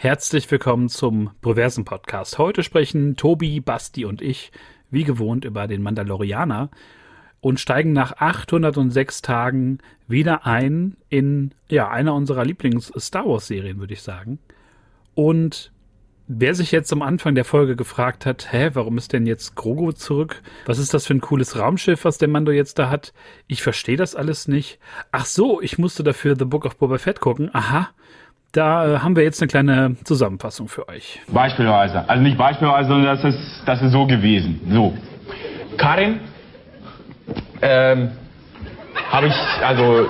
Herzlich willkommen zum Proversen Podcast. Heute sprechen Tobi, Basti und ich wie gewohnt über den Mandalorianer und steigen nach 806 Tagen wieder ein in ja, einer unserer Lieblings-Star Wars-Serien, würde ich sagen. Und wer sich jetzt am Anfang der Folge gefragt hat, hä, warum ist denn jetzt Grogu zurück? Was ist das für ein cooles Raumschiff, was der Mando jetzt da hat? Ich verstehe das alles nicht. Ach so, ich musste dafür The Book of Boba Fett gucken. Aha. Da äh, haben wir jetzt eine kleine Zusammenfassung für euch. Beispielsweise. Also nicht beispielsweise, sondern das ist, das ist so gewesen. So. Karin, ähm, habe ich, also,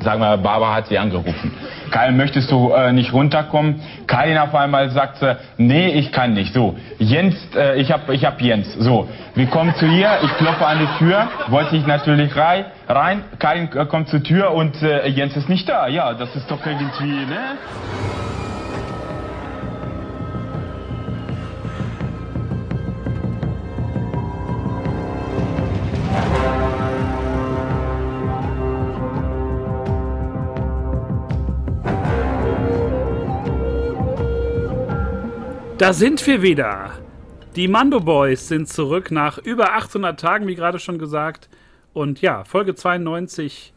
sagen wir, Barbara hat sie angerufen. Karin, möchtest du äh, nicht runterkommen? Karin auf einmal sagt sie, nee, ich kann nicht. So, Jens, äh, ich hab, ich hab Jens. So, wir kommen zu ihr, ich klopfe an die Tür, wollte ich natürlich rein. rein. Karin äh, kommt zur Tür und äh, Jens ist nicht da. Ja, das ist doch irgendwie, ne? Da sind wir wieder. Die Mando Boys sind zurück nach über 800 Tagen, wie gerade schon gesagt. Und ja, Folge 92.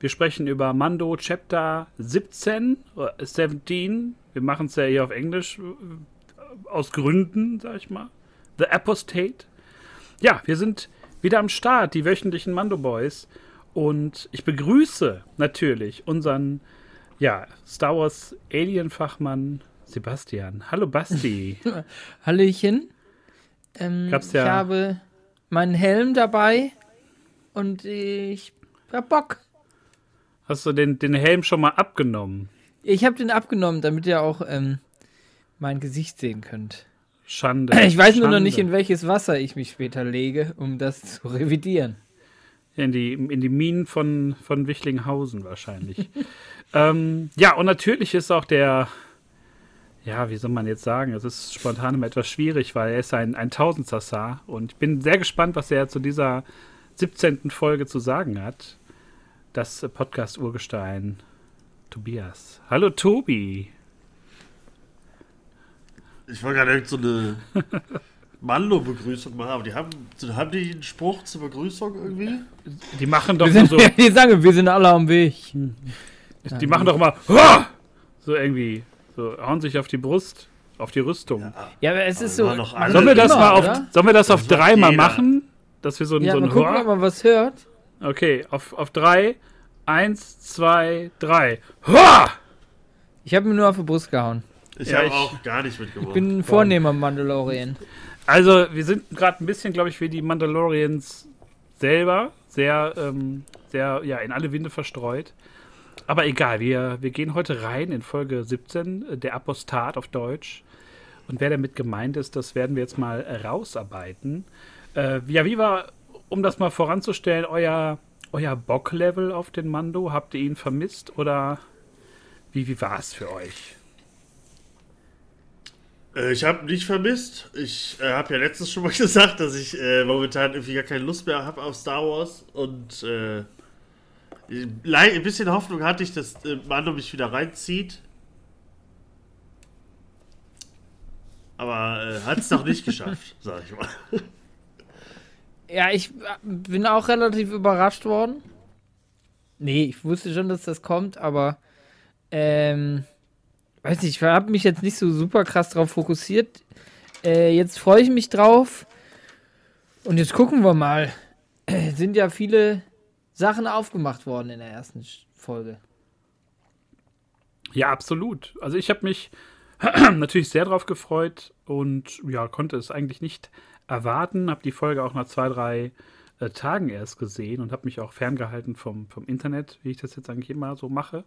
Wir sprechen über Mando Chapter 17, 17. Wir machen es ja hier auf Englisch äh, aus Gründen, sag ich mal. The Apostate. Ja, wir sind wieder am Start, die wöchentlichen Mando Boys. Und ich begrüße natürlich unseren ja, Star Wars Alien-Fachmann Sebastian. Hallo Basti. Hallöchen. Ähm, ja- Ich habe meinen Helm dabei und ich hab Bock. Hast du den, den Helm schon mal abgenommen? Ich habe den abgenommen, damit ihr auch ähm, mein Gesicht sehen könnt. Schande. Ich weiß nur noch Schande. nicht, in welches Wasser ich mich später lege, um das zu revidieren. In die, in die Minen von, von Wichlinghausen wahrscheinlich. ähm, ja, und natürlich ist auch der, ja, wie soll man jetzt sagen, es ist spontan immer etwas schwierig, weil er ist ein, ein Tausendsassar und ich bin sehr gespannt, was er zu dieser 17. Folge zu sagen hat. Das äh, Podcast-Urgestein Tobias. Hallo Tobi. Ich wollte gerade irgend so eine Mando-Begrüßung machen, aber die haben, haben die einen Spruch zur Begrüßung irgendwie? Die machen doch Wir nur sind, so, die sagen, wir sind alle am Weg. die machen doch immer "Hua!" so irgendwie, so hauen sich auf die Brust, auf die Rüstung. Ja, aber es ist so. alle- Sollen wir das immer, mal auf, oder? sollen wir das auf Das dreimal jeder. machen? Dass wir so, ein- Ja, so mal ein gucken, Hua- ob man was hört. Okay, auf, auf drei. Eins, zwei, drei. Hua! Ich habe mir nur auf die Brust gehauen. Ich Ja, habe auch gar nicht mitgemacht. Ich bin ein vornehmer Mandalorian. Also, wir sind gerade ein bisschen, glaube ich, wie die Mandalorians selber. Sehr, ähm, sehr, ja, in alle Winde verstreut. Aber egal, wir, wir gehen heute rein in Folge 17, äh, der Apostat auf Deutsch. Und wer damit gemeint ist, das werden wir jetzt mal rausarbeiten. Äh, ja, wie war, um das mal voranzustellen, euer, euer Bock-Level auf den Mando? Habt ihr ihn vermisst oder wie, wie war es für euch? Äh, ich habe nicht vermisst. Ich äh, habe ja letztens schon mal gesagt, dass ich äh, momentan irgendwie gar keine Lust mehr habe auf Star Wars. Und äh, ein bisschen Hoffnung hatte ich, dass äh, Mando mich wieder reinzieht. Aber äh, hat es noch nicht geschafft, sag ich mal. Ja, ich äh, bin auch relativ überrascht worden. Nee, ich wusste schon, dass das kommt, aber ähm, weiß nicht, ich habe mich jetzt nicht so super krass drauf fokussiert. Äh, jetzt freue ich mich drauf. Und jetzt gucken wir mal. Es sind ja viele Sachen aufgemacht worden in der ersten Folge. Ja, absolut. Also ich habe mich natürlich sehr drauf gefreut und ja, konnte es eigentlich nicht erwarten. Habe die Folge auch nach zwei, drei äh, Tagen erst gesehen und habe mich auch ferngehalten vom, vom Internet, wie ich das jetzt eigentlich immer so mache.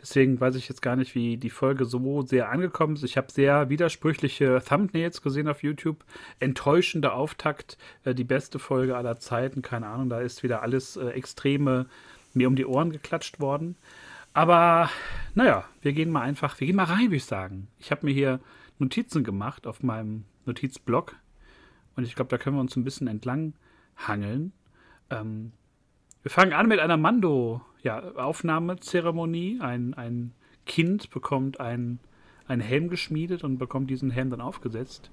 Deswegen weiß ich jetzt gar nicht, wie die Folge so sehr angekommen ist. Ich habe sehr widersprüchliche Thumbnails gesehen auf YouTube. Enttäuschender Auftakt, äh, die beste Folge aller Zeiten. Keine Ahnung, da ist wieder alles äh, Extreme mir um die Ohren geklatscht worden. Aber naja, wir gehen mal einfach, wir gehen mal rein, würde ich sagen. Ich habe mir hier Notizen gemacht auf meinem Notizblock. Und ich glaube, da können wir uns ein bisschen entlang hangeln. Ähm, wir fangen an mit einer Mando, ja, Aufnahmezeremonie. Ein, ein Kind bekommt ein, einen Helm geschmiedet und bekommt diesen Helm dann aufgesetzt.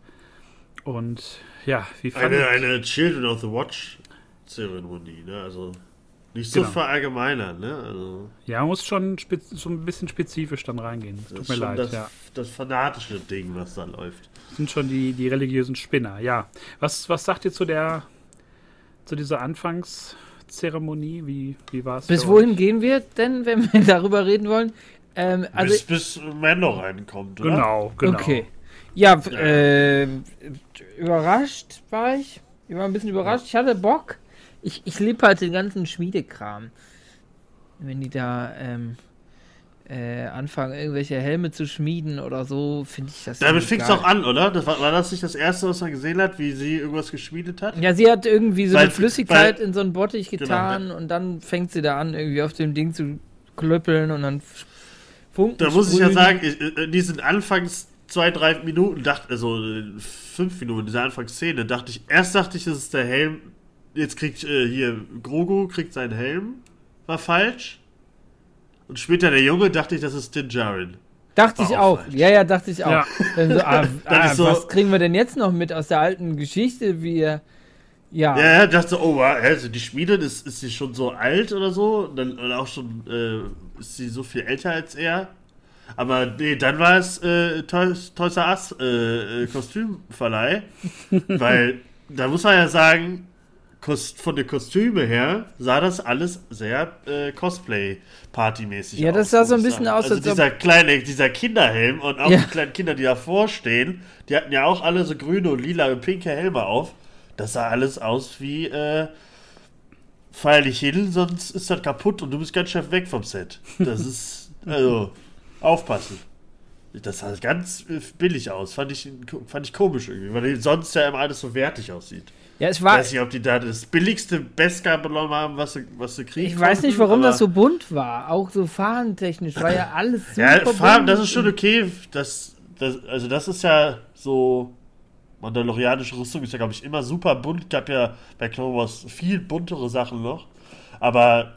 Und ja, wie fand Eine, eine Children of the Watch Zeremonie, ne? Also nicht so Genau. verallgemeinern, ne? Also Ja, man muss schon so ein bisschen spezifisch dann reingehen. das Tut mir leid, das, ja. das fanatische Ding, was da läuft. Das sind schon die, die religiösen Spinner, ja. Was, was sagt ihr zu der zu dieser Anfangszeremonie? Wie, wie war es? Bis wohin euch? gehen wir denn, wenn wir darüber reden wollen? Ähm, also, bis, bis Mando reinkommt, oder? Genau, genau. Okay. Ja, äh, überrascht war ich. Ich war ein bisschen überrascht. Ich hatte Bock. Ich, ich liebe halt den ganzen Schmiedekram. Wenn die da ähm, äh, anfangen, irgendwelche Helme zu schmieden oder so, finde ich das. Damit fing es auch an, oder? Das war, war das nicht das erste, was man gesehen hat, wie sie irgendwas geschmiedet hat? Ja, sie hat irgendwie so Weil- eine Flüssigkeit weil- in so einen Bottich Genau, getan und dann fängt sie da an, irgendwie auf dem Ding zu klöppeln und dann Funken Da muss ich ja sprühen. sagen, ich- äh, in diesen Anfangs zwei, drei Minuten, dachte, also fünf Minuten, dieser Anfangsszene, dachte ich, erst dachte ich, das ist der Helm. Jetzt kriegt äh, hier Grogu kriegt seinen Helm, war falsch. Und später der Junge dachte ich, das ist Din Djarin. Dachte ich War auch auch. falsch. Ja, ja, dachte ich auch. Ja. Dann so, ah, ah, so- was kriegen wir denn jetzt noch mit aus der alten Geschichte? Wie, er- ja, Ja, ja, dachte so, oh, wow, also die Schmiedin, ist, ist sie schon so alt oder so? Und dann und auch schon, äh, ist sie so viel älter als er? Aber nee, dann war es äh, Toys, Toys R Us äh, äh, Kostümverleih. weil da muss man ja sagen, Kost, von den Kostüme her sah das alles sehr äh, Cosplay-Party-mäßig Ja, aus. das sah so ein bisschen sagen. aus, Also dieser kleine, dieser Kinderhelm und auch Ja. die kleinen Kinder, die davor stehen, die hatten ja auch alle so grüne und lila und pinke Helme auf. Das sah alles aus wie äh, dich hin, sonst ist das kaputt und du bist ganz schön weg vom Set. Das ist, also, aufpassen. Das sah ganz äh, billig aus. Fand ich, fand ich komisch irgendwie, weil sonst ja immer alles so wertig aussieht. Ja, es Ich war. weiß nicht, ob die da das billigste Beskar benommen haben, was sie, was sie kriegen. Ich weiß nicht, konnten, warum das so bunt war. Auch so fahrentechnisch war ja alles super Ja, Farben, das ist schon okay. Das, das, also, das ist ja so. Mandalorianische Rüstung ist ja, glaube ich, immer super bunt. Gab ja bei Clone Wars viel buntere Sachen noch. Aber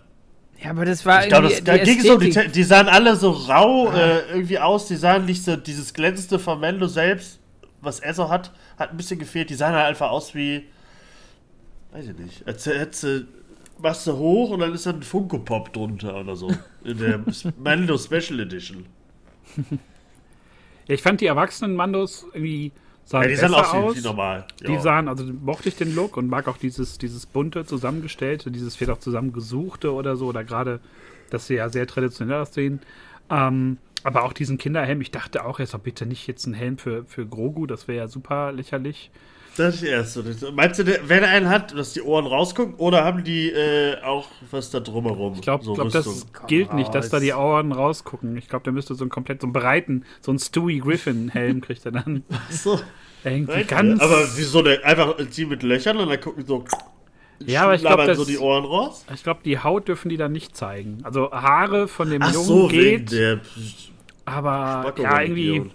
Ja, aber das war ich das- da die ging um, die, die sahen alle so rau äh, irgendwie aus. Die sahen nicht so, dieses glänzende von Mando selbst, was er so hat, hat ein bisschen gefehlt. Die sahen halt einfach aus wie, weiß ich nicht, als hättest du, machst du hoch und dann ist da ein Funko Pop drunter oder so. In der Mando Special Edition. Ja, ich fand die erwachsenen Mandos irgendwie sahen Ja, die sahen besser aus aus. wie, normal. Die Ja. sahen, also mochte ich den Look und mag auch dieses, dieses bunte zusammengestellte, dieses vielleicht auch zusammengesuchte oder so, oder gerade, dass sie ja sehr traditionell aussehen. Ähm, aber auch diesen Kinderhelm, ich dachte auch erst, oh, bitte nicht jetzt ein Helm für, für Grogu, das wäre ja super lächerlich. Das ist erst so. Meinst du, wenn er einen hat, dass die Ohren rausgucken, oder haben die äh, auch was da drumherum? Ich glaube, so glaub, das gilt nicht, dass da die. Ohren rausgucken. Ich glaube, der müsste so einen komplett, so einen breiten, so einen Stewie Griffin-Helm kriegt er dann. so. Irgendwie Nein, ganz. aber wieso denn? Einfach die mit Löchern und dann gucken so. Ja, aber ich glaub, labern das- so die Ohren raus. ich glaube, die Haut dürfen die dann nicht zeigen. Also Haare von dem Ach Jungen so, wegen geht, der aber ja, irgendwie.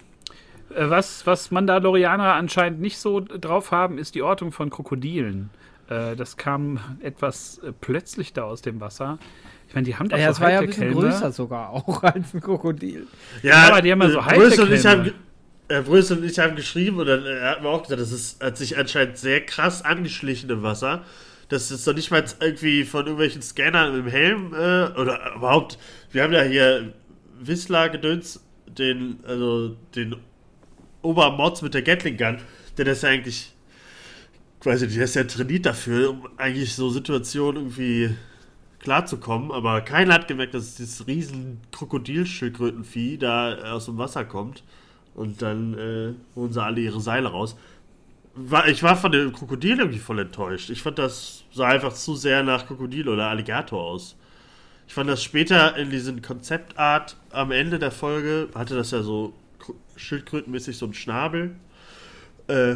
Äh, Was, was Mandalorianer anscheinend nicht so drauf haben, ist die Ortung von Krokodilen. Äh, das kam etwas äh, plötzlich da aus dem Wasser. Ich meine, die haben doch Ja, so es war ja ein bisschen Hightech-Helme. größer sogar auch als ein Krokodil. Ja, aber die haben ja so Brüssel und ich haben, äh, Brüssel und ich haben geschrieben und dann äh, hat man auch gesagt, das ist, hat sich anscheinend sehr krass angeschlichen im Wasser. Das ist doch nicht mal irgendwie von irgendwelchen Scannern im Helm äh, oder überhaupt. Wir haben ja hier Whistler gedöns, den, also den Obermods mit der Gatling Gun, der das ja eigentlich, nicht, der ist ja trainiert dafür, um eigentlich so Situationen irgendwie klarzukommen, aber keiner hat gemerkt, dass dieses riesen Krokodilschildkrötenvieh da aus dem Wasser kommt und dann äh, holen sie alle ihre Seile raus. Ich war von dem Krokodil irgendwie voll enttäuscht. Ich fand, das sah einfach zu sehr nach Krokodil oder Alligator aus. Ich fand das später in diesem Konzeptart am Ende der Folge, hatte das ja so schildkrötenmäßig so ein Schnabel. Äh,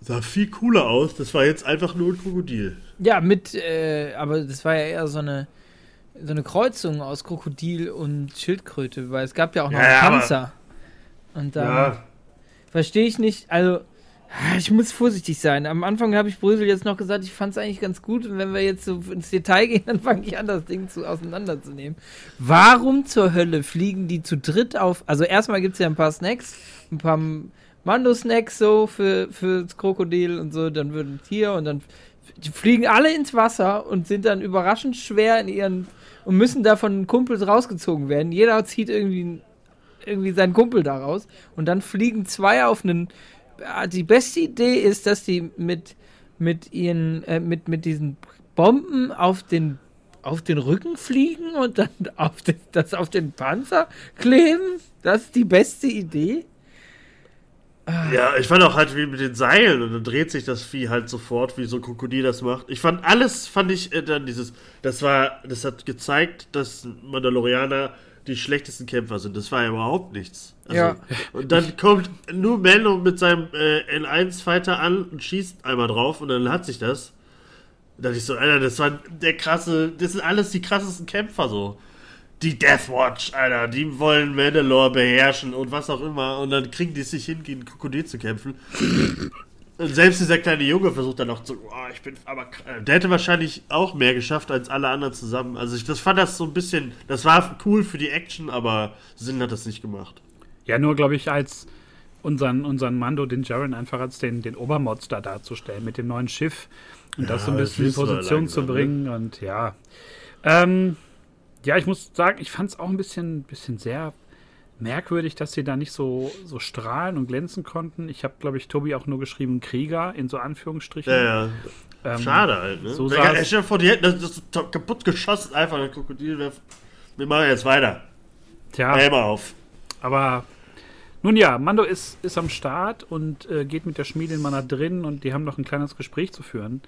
sah viel cooler aus. Das war jetzt einfach nur ein Krokodil. Ja, mit, äh, aber das war ja eher so eine, so eine Kreuzung aus Krokodil und Schildkröte, weil es gab ja auch noch Ja, ja, einen Panzer. Und da verstehe ich nicht, also Ich muss vorsichtig sein. Am Anfang habe ich Brösel jetzt noch gesagt, ich fand es eigentlich ganz gut. Und wenn wir jetzt so ins Detail gehen, dann fange ich an, das Ding zu, auseinanderzunehmen. Warum zur Hölle fliegen die zu dritt auf? Also erstmal gibt es ja ein paar Snacks, ein paar Mando-Snacks so für, für das Krokodil und so. Dann würden hier und dann fliegen alle ins Wasser und sind dann überraschend schwer in ihren und müssen da von Kumpels rausgezogen werden. Jeder zieht irgendwie, irgendwie seinen Kumpel da raus und dann fliegen zwei auf einen die beste Idee ist, dass die mit, mit ihren, äh, mit, mit diesen Bomben auf den, auf den Rücken fliegen und dann auf den, das auf den Panzer kleben. Das ist die beste Idee. Ja, ich fand auch halt wie mit den Seilen und dann dreht sich das Vieh halt sofort, wie so ein Krokodil das macht. Ich fand alles, fand ich äh, dann dieses, das war, das hat gezeigt, dass Mandalorianer die schlechtesten Kämpfer sind. Das war ja überhaupt nichts. Also, ja. Und dann kommt nur Mando mit seinem äh, L1-Fighter an und schießt einmal drauf und dann hat sich das. Da dachte ich so, Alter, das war der krasse, das sind alles die krassesten Kämpfer so. Die Deathwatch, Alter, die wollen Mandalore beherrschen und was auch immer und dann kriegen die es sich hin, gegen Krokodil zu kämpfen. Selbst dieser kleine Junge versucht dann noch zu, oh, ich bin aber, der hätte wahrscheinlich auch mehr geschafft als alle anderen zusammen. Also ich das fand das so ein bisschen, das war cool für die Action, aber Sinn hat das nicht gemacht. Ja, nur glaube ich als unseren, unseren Mando, den Jaren, einfach als den, den Obermods da darzustellen mit dem neuen Schiff und ja, das so ein bisschen in Position zu ne? bringen ne? und ja. Ähm, ja, ich muss sagen, ich fand es auch ein bisschen, bisschen sehr merkwürdig, dass sie da nicht so, so strahlen und glänzen konnten. Ich habe, glaube ich, Tobi auch nur geschrieben Krieger in so Anführungsstrichen. Ja, ja. Ähm, Schade halt, ne? So ja, stell vor, die hätten das, das kaputt geschossen, einfach ein Krokodil. Wir machen jetzt weiter. Tja. Helm auf. Aber nun ja, Mando ist, ist am Start und äh, geht mit der Schmiedin mal nach drin und die haben noch ein kleines Gespräch zu führen.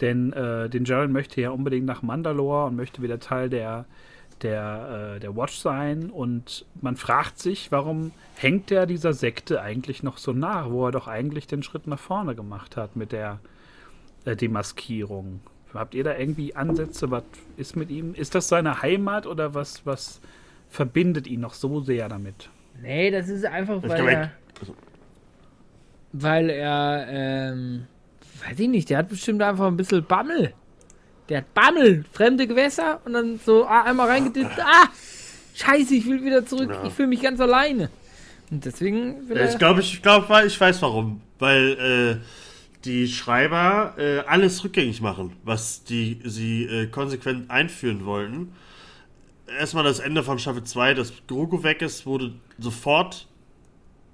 Denn äh, den Jaren möchte ja unbedingt nach Mandalore und möchte wieder Teil der der, äh, der Watch sein und man fragt sich, warum hängt der dieser Sekte eigentlich noch so nach, wo er doch eigentlich den Schritt nach vorne gemacht hat mit der äh, Demaskierung. Habt ihr da irgendwie Ansätze? Was ist mit ihm? Ist das seine Heimat oder was, was verbindet ihn noch so sehr damit? Nee, das ist einfach, weil er, weil er, ähm, weiß ich nicht, der hat bestimmt einfach ein bisschen Bammel. Der hat Bammel, fremde Gewässer und dann so ah, einmal reingedippt. Ah, scheiße, ich will wieder zurück. Ja. Ich fühle mich ganz alleine. Und deswegen Ich glaube, ich, glaub, ich weiß warum. Weil äh, die Schreiber äh, alles rückgängig machen, was die sie äh, konsequent einführen wollten. Erstmal das Ende von Staffel 2, dass Grogu weg ist, wurde sofort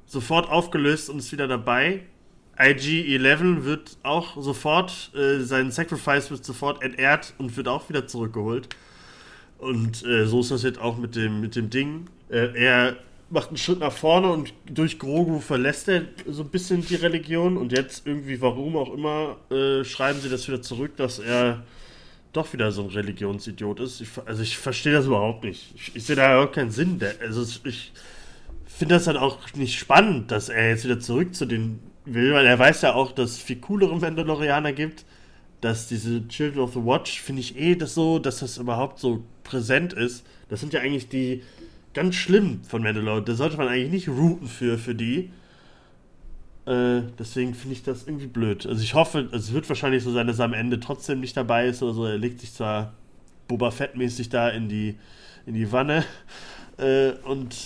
sofort aufgelöst und ist wieder dabei. IG-11 wird auch sofort, äh, sein Sacrifice wird sofort entehrt und wird auch wieder zurückgeholt. Und äh, so ist das jetzt auch mit dem, mit dem Ding. Äh, er macht einen Schritt nach vorne und durch Grogu verlässt er so ein bisschen die Religion und jetzt irgendwie, warum auch immer, äh, schreiben sie das wieder zurück, dass er doch wieder so ein Religionsidiot ist. Ich, also ich verstehe das überhaupt nicht. Ich, ich sehe da überhaupt keinen Sinn. Der, also ich finde das dann auch nicht spannend, dass er jetzt wieder zurück zu den will, weil er weiß ja auch, dass es viel coolere Mandalorianer gibt. Dass diese Children of the Watch, finde ich eh das so, dass das überhaupt so präsent ist. Das sind ja eigentlich die ganz schlimm von Mandalore. Da sollte man eigentlich nicht routen für, für die. Äh, deswegen finde ich das irgendwie blöd. Also ich hoffe, es wird wahrscheinlich so sein, dass er am Ende trotzdem nicht dabei ist oder so. Er legt sich zwar Boba Fett-mäßig da in die, in die Wanne äh, und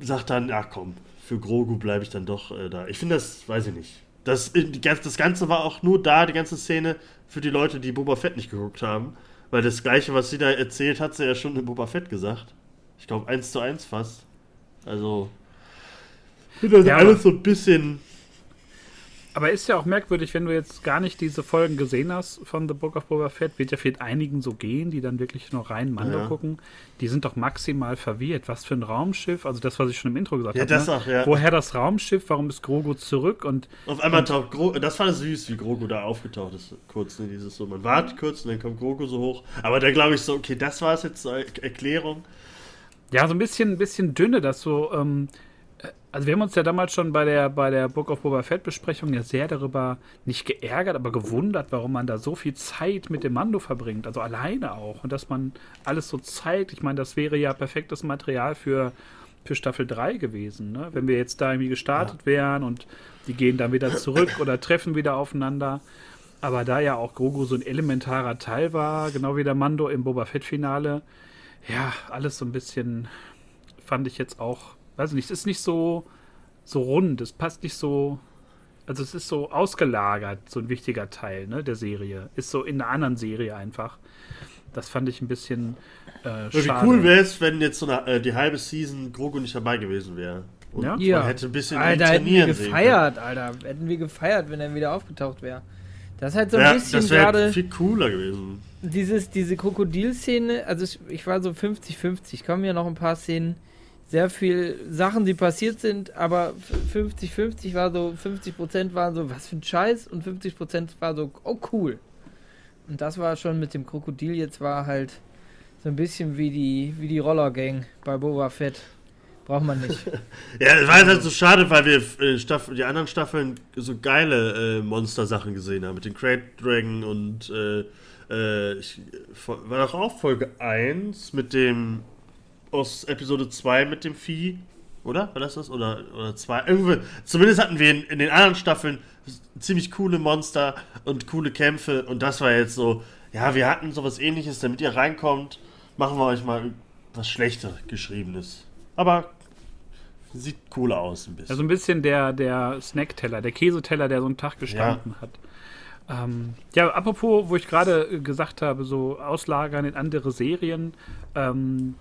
sagt dann, ach komm, für Grogu bleibe ich dann doch äh, da. Ich finde das, weiß ich nicht. Das, das Ganze war auch nur da, die ganze Szene, für die Leute, die Boba Fett nicht geguckt haben. Weil das Gleiche, was sie da erzählt, hat sie ja schon in Boba Fett gesagt. Ich glaube, eins zu eins fast. Also, ich finde das ja, alles so ein bisschen aber ist ja auch merkwürdig, wenn du jetzt gar nicht diese Folgen gesehen hast von The Book of Boba Fett, wird ja vielleicht einigen so gehen, die dann wirklich nur rein Mando ja. gucken. Die sind doch maximal verwirrt. Was für ein Raumschiff? Also das, was ich schon im Intro gesagt ja, habe. Das ne? auch, ja. Woher das Raumschiff? Warum ist Grogu zurück? Und auf einmal und, taucht Grogu. Das fand ich süß, wie Grogu da aufgetaucht ist. Kurz, ne, dieses so, man wartet kurz und dann kommt Grogu so hoch. Aber da glaube ich so, okay, das war es jetzt zur Erklärung. Ja, so ein bisschen, ein bisschen dünne, dass so. Ähm, also wir haben uns ja damals schon bei der, bei der Book of Boba Fett Besprechung ja sehr darüber nicht geärgert, aber gewundert, warum man da so viel Zeit mit dem Mando verbringt. Also alleine auch. Und dass man alles so zeigt. Ich meine, das wäre ja perfektes Material für für Staffel 3 gewesen. Ne? Wenn wir jetzt da irgendwie gestartet ja. wären und die gehen dann wieder zurück oder treffen wieder aufeinander. Aber da ja auch Grogu so ein elementarer Teil war, genau wie der Mando im Boba Fett-Finale, ja, alles so ein bisschen fand ich jetzt auch, weiß nicht, es ist nicht so, so rund, es passt nicht so, also es ist so ausgelagert, so ein wichtiger Teil ne, der Serie. Ist so in einer anderen Serie einfach. Das fand ich ein bisschen äh, Wie cool wäre es, wenn jetzt so eine, äh, die halbe Season Grogu nicht dabei gewesen wäre. Und ja? ja. man hätte ein bisschen Alter, hätten wir gefeiert, Alter. Hätten wir gefeiert, wenn er wieder aufgetaucht wäre. Das ist halt so ein ja, bisschen das gerade. viel cooler gewesen. Dieses, diese Krokodilszene, also ich, ich war so 50-50. Kommen ja noch ein paar Szenen, sehr viel Sachen, die passiert sind, aber 50-50 war so, 50% waren so, was für ein Scheiß und 50% war so, oh cool. Und das war schon mit dem Krokodil jetzt war halt so ein bisschen wie die, wie die Rollergang bei Boba Fett. Braucht man nicht. ja, es war halt so schade, weil wir äh, Staff die anderen Staffeln so geile äh, Monster-Sachen gesehen haben. Mit den Crate Dragon und äh, äh ich, war doch auch Folge 1 mit dem aus Episode 2 mit dem Vieh. Oder? War das das? Oder, oder zwei? Irgendwie, zumindest hatten wir in, in den anderen Staffeln ziemlich coole Monster und coole Kämpfe. Und das war jetzt so, ja, wir hatten sowas ähnliches, damit ihr reinkommt, machen wir euch mal was schlechter geschriebenes. Aber sieht cool aus ein bisschen. Also ein bisschen der, der Snackteller, der Käseteller, der so einen Tag gestanden ja. hat. Ähm, ja, apropos, wo ich gerade gesagt habe, so auslagern in andere Serien. Ähm,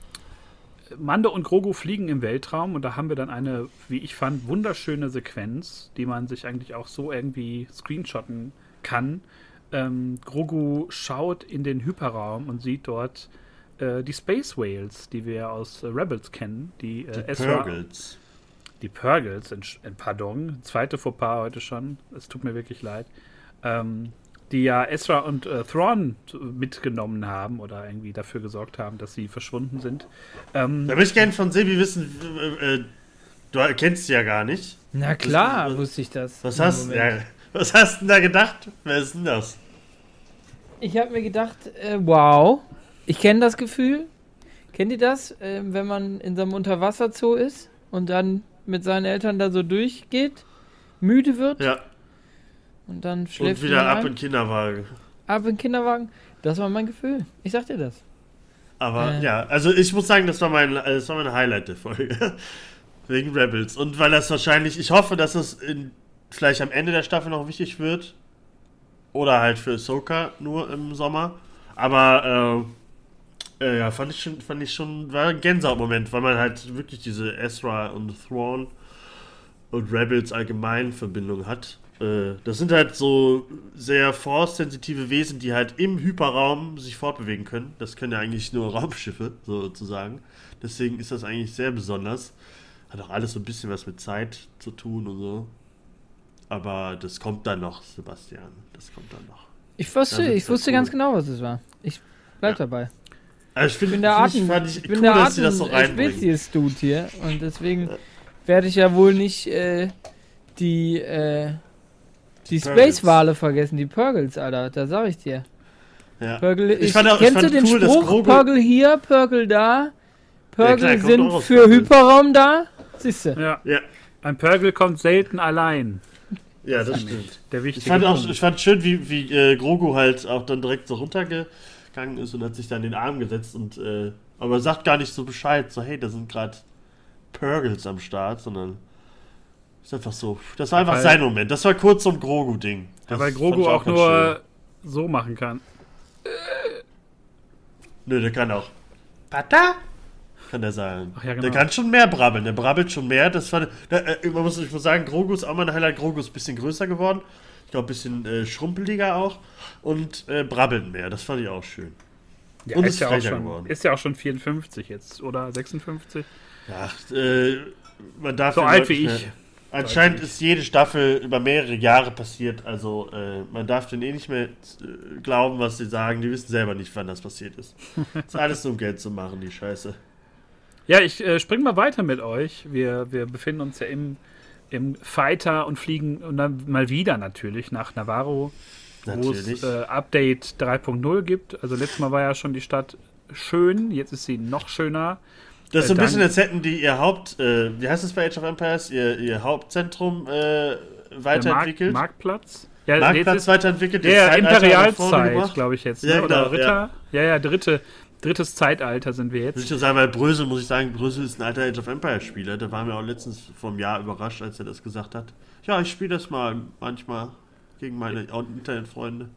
Mando und Grogu fliegen im Weltraum und da haben wir dann eine, wie ich fand, wunderschöne Sequenz, die man sich eigentlich auch so irgendwie screenshotten kann. Ähm, Grogu schaut in den Hyperraum und sieht dort äh, die Space Whales, die wir aus äh, Rebels kennen. Die, äh, die Purgles. Die Purgles, pardon. Zweite Fauxpas heute schon. Es tut mir wirklich leid. Ähm, die ja Ezra und äh, Thrawn mitgenommen haben oder irgendwie dafür gesorgt haben, dass sie verschwunden sind. Ähm, da möchte ich gerne von Sebi wissen, äh, du kennst sie ja gar nicht. Na klar, was, wusste ich das. Was hast, ja, was hast du denn da gedacht? Wer ist denn das? Ich habe mir gedacht, äh, wow, ich kenne das Gefühl. Kennt ihr das, äh, wenn man in so einem Unterwasserzoo ist und dann mit seinen Eltern da so durchgeht, müde wird? Ja. Und dann schläft Und wieder ab in den Kinderwagen. Ab in Kinderwagen. Das war mein Gefühl. Ich sag dir das. Aber äh. ja, also ich muss sagen, das war mein, das war mein Highlight der Folge. Wegen Rebels. Und weil das wahrscheinlich, ich hoffe, dass es in, vielleicht am Ende der Staffel noch wichtig wird. Oder halt für Ahsoka nur im Sommer. Aber äh, äh, ja, fand ich schon, fand ich schon, war ein Gänsehaut-Moment, weil man halt wirklich diese Ezra und Thrawn und Rebels allgemein Verbindung hat. Äh, das sind halt so sehr force-sensitive Wesen, die halt im Hyperraum sich fortbewegen können. Das können ja eigentlich nur Raumschiffe, sozusagen. Deswegen ist das eigentlich sehr besonders. Hat auch alles so ein bisschen was mit Zeit zu tun und so. Aber das kommt dann noch, Sebastian. Das kommt dann noch. Ich wusste, ich wusste cool. ganz genau, was es war. Ich bleib ja. dabei. Also ich, find, ich bin der Atem, ich, ich bin cool, der Atem, dass das so Spezies-Dude hier. Und deswegen werde ich ja wohl nicht äh, die äh, die Space-Wale vergessen, die Purgles, Alter, da sag ich dir. Ja. Purgle, ich, ich fand auch, kennst ich fand du den cool, Spruch, Purgle hier, Purgle da? Purgle ja, klar, sind für Purgle. Hyperraum da? Siehst du? Ja. ja. Ein Purgle kommt selten allein. Ja, das stimmt. Der wichtige ich fand, auch, ich fand schön, wie, wie äh, Grogu halt auch dann direkt so runtergegangen ist und hat sich dann in den Arm gesetzt und äh, aber sagt gar nicht so Bescheid, so hey, da sind gerade Purgles am Start, sondern ist einfach so. Das war einfach weil, sein Moment. Das war kurz so ein Grogu-Ding. Ja, weil Grogu auch, auch nur schön. so machen kann. Nö, der kann auch. Pata? Kann der sagen. Ach, ja, genau. Der kann schon mehr brabbeln. Der brabbelt schon mehr. Das war, der, äh, man muss, ich muss sagen, Grogu ist auch mal ein Highlight. Grogu ist ein bisschen größer geworden. Ich glaube, ein bisschen äh, schrumpeliger auch. Und äh, brabbeln mehr. Das fand ich auch schön. Ja, Und ist, ja auch schon, geworden. ist ja auch schon 54 jetzt, oder 56? Ja, äh, man darf so alt wie ich. Anscheinend ist jede Staffel über mehrere Jahre passiert, also äh, man darf denen eh nicht mehr äh, glauben, was sie sagen. Die wissen selber nicht, wann das passiert ist. Das ist alles nur um Geld zu machen, die Scheiße. Ja, ich äh, spring mal weiter mit euch. Wir, wir befinden uns ja im, im Fighter und fliegen und dann mal wieder natürlich nach Navarro, wo es äh, Update 3.0 gibt. Also letztes Mal war ja schon die Stadt schön, jetzt ist sie noch schöner. Das ist so ein bisschen, als hätten die ihr Haupt, äh, wie heißt es bei Age of Empires, ihr, ihr Hauptzentrum äh, weiterentwickelt. Mark, Marktplatz? Ja, Marktplatz jetzt ist weiterentwickelt. vorne Imperialzeit, glaube ich jetzt. Ja, Ne? Oder genau, Ritter? Ja, ja, dritte, drittes Zeitalter sind wir Muss ich jetzt. nur sagen, weil Brösel, muss ich sagen, Brösel ist ein alter Age of Empires Spieler. Da waren wir auch letztens vom Jahr überrascht, als er das gesagt hat. Ja, ich spiele das mal manchmal gegen meine Internetfreunde.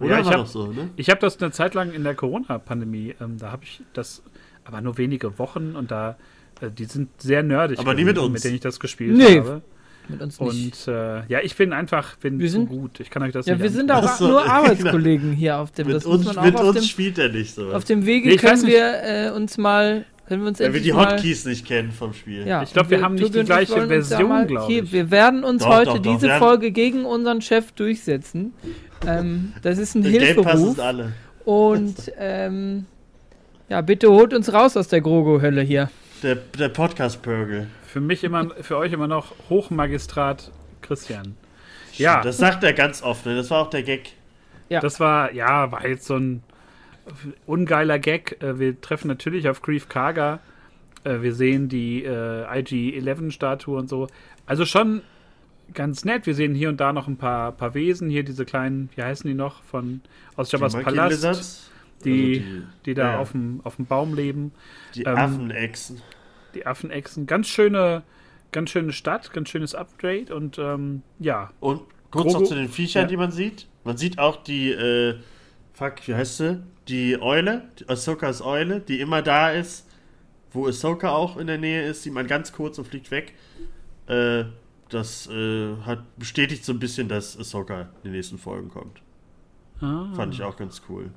Oder Ja, ich hab- doch so, ne? Ich habe das eine Zeit lang in der Corona-Pandemie, ähm, da habe ich das aber nur wenige Wochen und da, äh, die sind sehr nerdig. Aber nie mit uns. Mit denen ich das gespielt Nee, habe. Mit uns nicht. Und äh, ja, ich bin einfach, bin Wir sind- gut. Ich kann euch das Ja, nicht wir sind auch so, nur genau. Arbeitskollegen hier auf dem. Mit das muss uns, mit auf uns dem, spielt er nicht so. auf dem Wege Nee, können wir äh, uns mal, können wir uns Weil wir die mal, Hotkeys nicht kennen vom Spiel. Ja, Ich glaub, und wir haben nicht die gleiche Version, mal- glaub hier, ich. Wir werden uns Doch, heute doch, doch, diese wir Folge gegen unseren Chef durchsetzen. Ähm, das ist ein Im Game Pass Hilferuf. ist alle. Und ähm, ja, bitte holt uns raus aus der Grogo-Hölle hier. Der, der Podcast-Purgle. Für mich immer, für euch immer noch Hochmagistrat Christian. Ja, Das sagt er ganz oft, ne? Das war auch der Gag. Ja. Das war, ja, war jetzt so ein ungeiler Gag. Äh, Wir treffen natürlich auf Grief Karga. Äh, Wir sehen die äh, IG-11-Statue und so. Also schon ganz nett. Wir sehen hier und da noch ein paar, paar Wesen. Hier diese kleinen, wie heißen die noch? Von, aus Jabba's Palast. Lizards, Die, also die da ja, auf dem auf dem Baum leben. die ähm, Affenechsen. Die Affenechsen. Ganz schöne, ganz schöne Stadt, ganz schönes Upgrade. Und ähm, ja, Und kurz Grogu- noch zu den Viechern, Ja. die man sieht. Man sieht auch die, äh, fuck, wie heißt sie? Die Eule, die Ahsokas Eule, die immer da ist, wo Ahsoka auch in der Nähe ist, sieht man ganz kurz und fliegt weg. Äh, das äh, hat bestätigt so ein bisschen, dass Ahsoka in den nächsten Folgen kommt. ah, Fand ich auch ganz cool.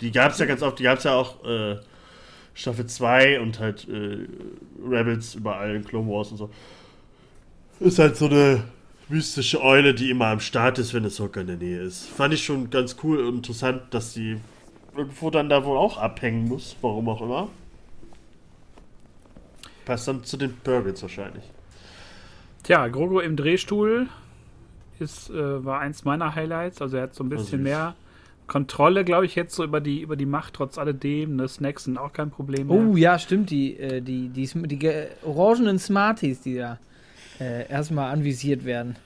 Die gab es ja ganz oft, die gab es ja auch äh, Staffel 2 und halt äh, Rebels überall in Clone Wars und so. Ist halt so eine mystische Eule, die immer am Start ist, wenn Ahsoka in der Nähe ist. Fand ich schon ganz cool und interessant, dass die irgendwo dann da wohl auch abhängen muss, warum auch immer. Passt dann zu den Purgles wahrscheinlich. Tja, Grogo im Drehstuhl ist, äh, war eins meiner Highlights. Also er hat so ein Oh, bisschen süß. mehr Kontrolle, glaube ich, jetzt so über die, über die Macht, trotz alledem. Ne, Snacks sind auch kein Problem mehr. Oh ja, stimmt, die, äh, die, die, die ge- orangenen Smarties, die da äh, erstmal anvisiert werden.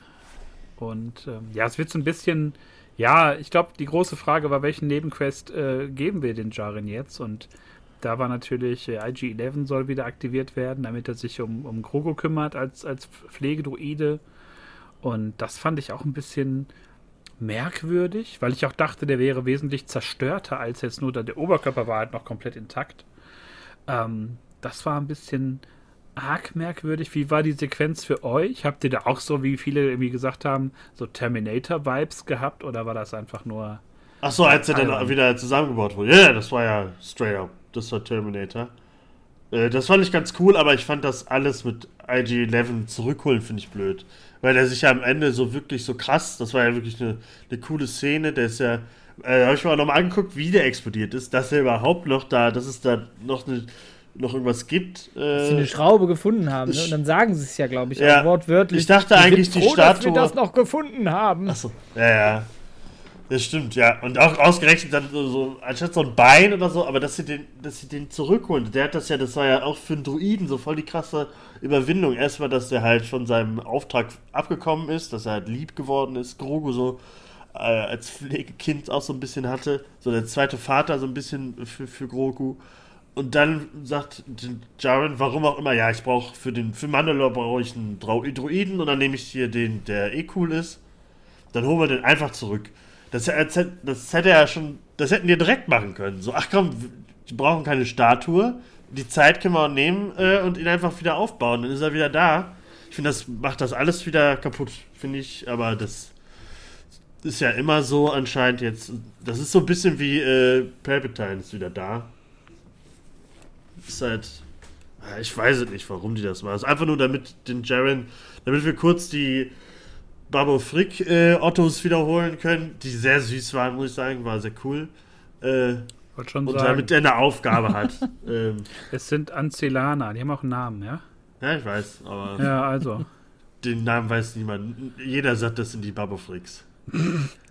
Und ähm, ja, es wird so ein bisschen, ja, ich glaube, die große Frage war, welchen Nebenquest äh, geben wir den Jaren jetzt? Und da war natürlich, äh, IG-11 soll wieder aktiviert werden, damit er sich um, um Grogo kümmert als, als Pflegedruide. Und das fand ich auch ein bisschen merkwürdig, weil ich auch dachte, der wäre wesentlich zerstörter als jetzt nur, da der Oberkörper war halt noch komplett intakt. Ähm, das war ein bisschen arg merkwürdig. Wie war die Sequenz für euch? Habt ihr da auch so, wie viele irgendwie gesagt haben, so Terminator-Vibes gehabt oder war das einfach nur. Ach so, als er dann wieder zusammengebaut wurde. Ja, das war ja straight up. Das war Terminator. Äh, das fand ich ganz cool, aber ich fand das alles mit IG-11 zurückholen, finde ich blöd. Weil er sich ja am Ende so wirklich so krass, das war ja wirklich eine, eine coole Szene, der ist ja, äh, habe ich mir auch nochmal angeguckt, wie der explodiert ist, dass er überhaupt noch da, dass es da noch, eine, noch irgendwas gibt. Dass sie Äh, eine Schraube gefunden haben. Ne? Und dann sagen sie es ja, glaube ich, Ja. wortwörtlich. Ich dachte eigentlich, die froh, dass wir Statue- das noch gefunden haben. Achso, ja, ja. Das stimmt, ja. Und auch ausgerechnet dann so, anstatt so ein Bein oder so, aber dass sie den, dass sie den zurückholen. Der hat das ja, das war ja auch für einen Druiden so voll die krasse Überwindung. Erstmal, dass der halt von seinem Auftrag abgekommen ist, dass er halt lieb geworden ist, Grogu so äh, als Pflegekind auch so ein bisschen hatte. So der zweite Vater so ein bisschen für, für Grogu. Und dann sagt Jaren, warum auch immer, ja, ich brauche für den für Mandalore brauche ich einen Druiden und dann nehme ich hier den, der eh cool ist. Dann holen wir den einfach zurück. Das, das hätte ja schon, das hätten wir direkt machen können. So, ach komm, wir brauchen keine Statue. Die Zeit können wir auch nehmen äh, und ihn einfach wieder aufbauen. Dann ist er wieder da. Ich finde, das macht das alles wieder kaputt, finde ich. Aber das ist ja immer so anscheinend jetzt. Das ist so ein bisschen wie äh, Palpatine ist wieder da. Ist halt. Ich weiß es nicht, warum die das machen. Ist einfach nur damit den Jaren, damit wir kurz die Babo Frick äh, Ottos wiederholen können, die sehr süß waren, muss ich sagen, war sehr cool. Äh, Wollte schon und sagen, damit er eine Aufgabe hat. ähm, es sind Ancelaner, die haben auch einen Namen, ja? ja, ich weiß, aber Ja, also. den Namen weiß niemand. Jeder sagt, das sind die Babo Fricks.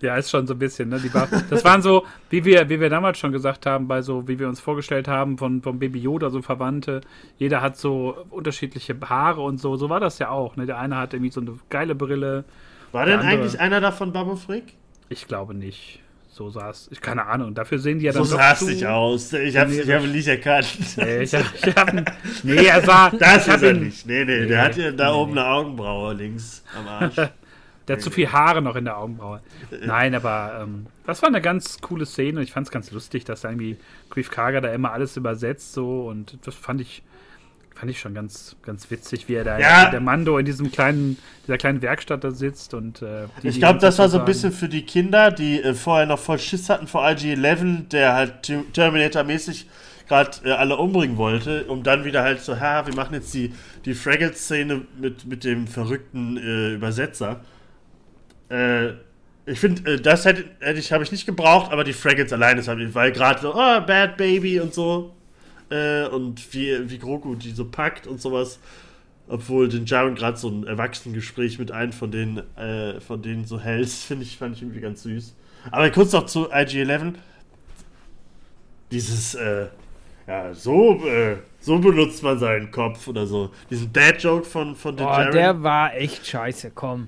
Ja, ist schon so ein bisschen, ne? War, das waren so, wie wir, wie wir damals schon gesagt haben, bei so, wie wir uns vorgestellt haben, von, von Baby Yoda, so Verwandte. Jeder hat so unterschiedliche Haare und so. So war das ja auch, ne? Der eine hat irgendwie so eine geile Brille. War denn andere- eigentlich einer davon Babu Frick? Ich glaube nicht. So saß. Ich keine Ahnung. Dafür sehen die ja So dann. doch sah es nicht aus. Ich hab's, ich hab ihn nicht erkannt. Nee, ich hab, ich hab, nee, er war. Das ist er ihn- nicht. Nee, nee, Nee, der hat ja da nee, oben eine Augenbraue links am Arsch. Der hat zu viel Haare noch in der Augenbraue. Nein, aber ähm, das war eine ganz coole Szene. Ich fand es ganz lustig, dass da irgendwie Grief Karga da immer alles übersetzt so und das fand ich fand ich schon ganz ganz witzig, wie er da Ja. der Mando in diesem kleinen dieser kleinen Werkstatt da sitzt und äh, Ich glaube, das war so ein bisschen für die Kinder, die äh, vorher noch voll Schiss hatten vor IG-11, der halt Ter- Terminator-mäßig gerade äh, alle umbringen wollte, um dann wieder halt so, ha, wir machen jetzt die, die Fraggle-Szene mit, mit dem verrückten äh, Übersetzer. Äh, ich finde, äh, das hätte, hätte ich, habe ich nicht gebraucht, aber die Fraggles alleine, ich, weil gerade so, oh, Bad Baby und so. Äh, und wie, wie Grogu die so packt und sowas. Obwohl den Jaren gerade so ein Erwachsenengespräch mit einem von denen, äh, von denen so hält, finde ich, fand ich irgendwie ganz süß. Aber kurz noch zu IG-11. Dieses, äh, ja, so, äh, so benutzt man seinen Kopf oder so. Diesen Dad-Joke von, von den Boah, Jaren. der war echt scheiße, komm.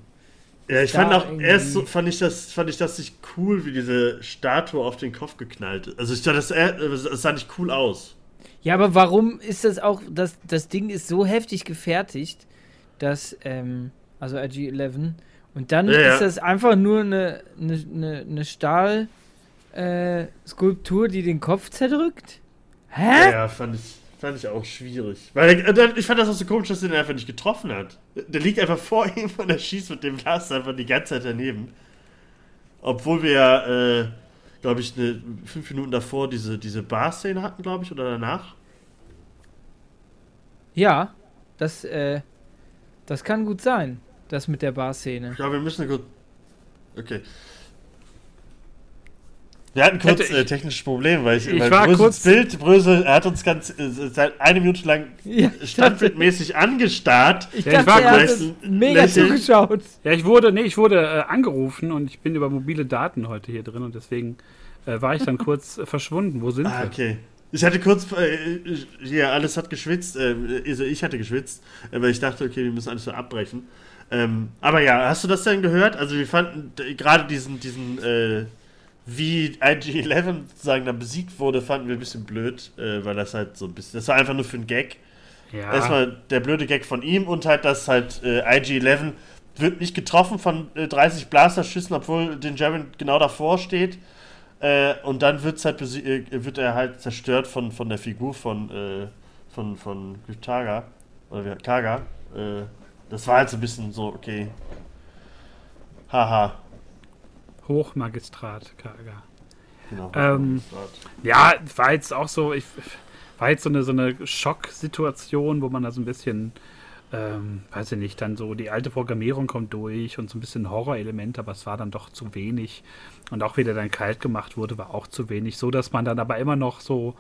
Ja, ich fand auch irgendwie- erst so, fand ich das, fand ich das nicht cool, wie diese Statue auf den Kopf geknallt ist. Also ich dachte, das, äh, das sah nicht cool aus. Ja, aber warum ist das auch, das, das Ding ist so heftig gefertigt, dass, ähm, also RG-11, und dann Ja, ist das einfach nur eine, eine, eine, eine Stahl, äh, Skulptur, die den Kopf zerdrückt? Hä? ja fand, ich, fand ich auch schwierig. Weil äh, ich fand das auch so komisch, dass er den einfach nicht getroffen hat. Der liegt einfach vor ihm und er schießt mit dem Blaster einfach die ganze Zeit daneben. Obwohl wir ja, äh, glaube ich, ne, fünf Minuten davor diese, diese Bar-Szene hatten, glaube ich, oder danach. Ja, das, äh, das kann gut sein, das mit der Bar-Szene. Ich glaube, wir müssen kurz. Okay. Wir hatten kurz Hätte äh, technische Probleme, weil ich, Ich weil war Brösels kurz- Bild, Brösel, er hat uns ganz äh, seit eine Minute lang Ja, standbildmäßig angestarrt. Ich Ja, ich dachte, war kurz- mega Lächeln. zugeschaut. Ja, ich wurde, nee, ich wurde äh, angerufen und ich bin über mobile Daten heute hier drin und deswegen äh, war ich dann kurz äh, verschwunden. Wo sind Ah, wir? okay. Ich hatte kurz, äh, hier, alles hat geschwitzt, äh, also ich hatte geschwitzt, äh, weil ich dachte, okay, wir müssen alles so abbrechen. Ähm, aber ja, hast du das denn gehört? Also wir fanden gerade diesen, diesen, äh, wie IG-11 sozusagen dann besiegt wurde, fanden wir ein bisschen blöd, äh, weil das halt so ein bisschen, das war einfach nur für einen Gag. Ja, Erstmal der blöde Gag von ihm und halt, dass halt äh, IG-11 wird nicht getroffen von äh, 30 Blasterschüssen, obwohl den Jaren genau davor steht. Äh, und dann wird's halt äh, wird er halt zerstört von, von der Figur von, äh, von, von Kaga. Oder Kaga. Äh, das war halt so ein bisschen so, okay. Haha. Hochmagistrat Kaga. Genau. Ähm, Ja, war jetzt auch so, ich war jetzt so eine, so eine Schocksituation, wo man da so ein bisschen, ähm, weiß ich nicht, dann so die alte Programmierung kommt durch und so ein bisschen Horrorelement, aber es war dann doch zu wenig. Und auch wie der dann kalt gemacht wurde, war auch zu wenig. So, dass man dann aber immer noch so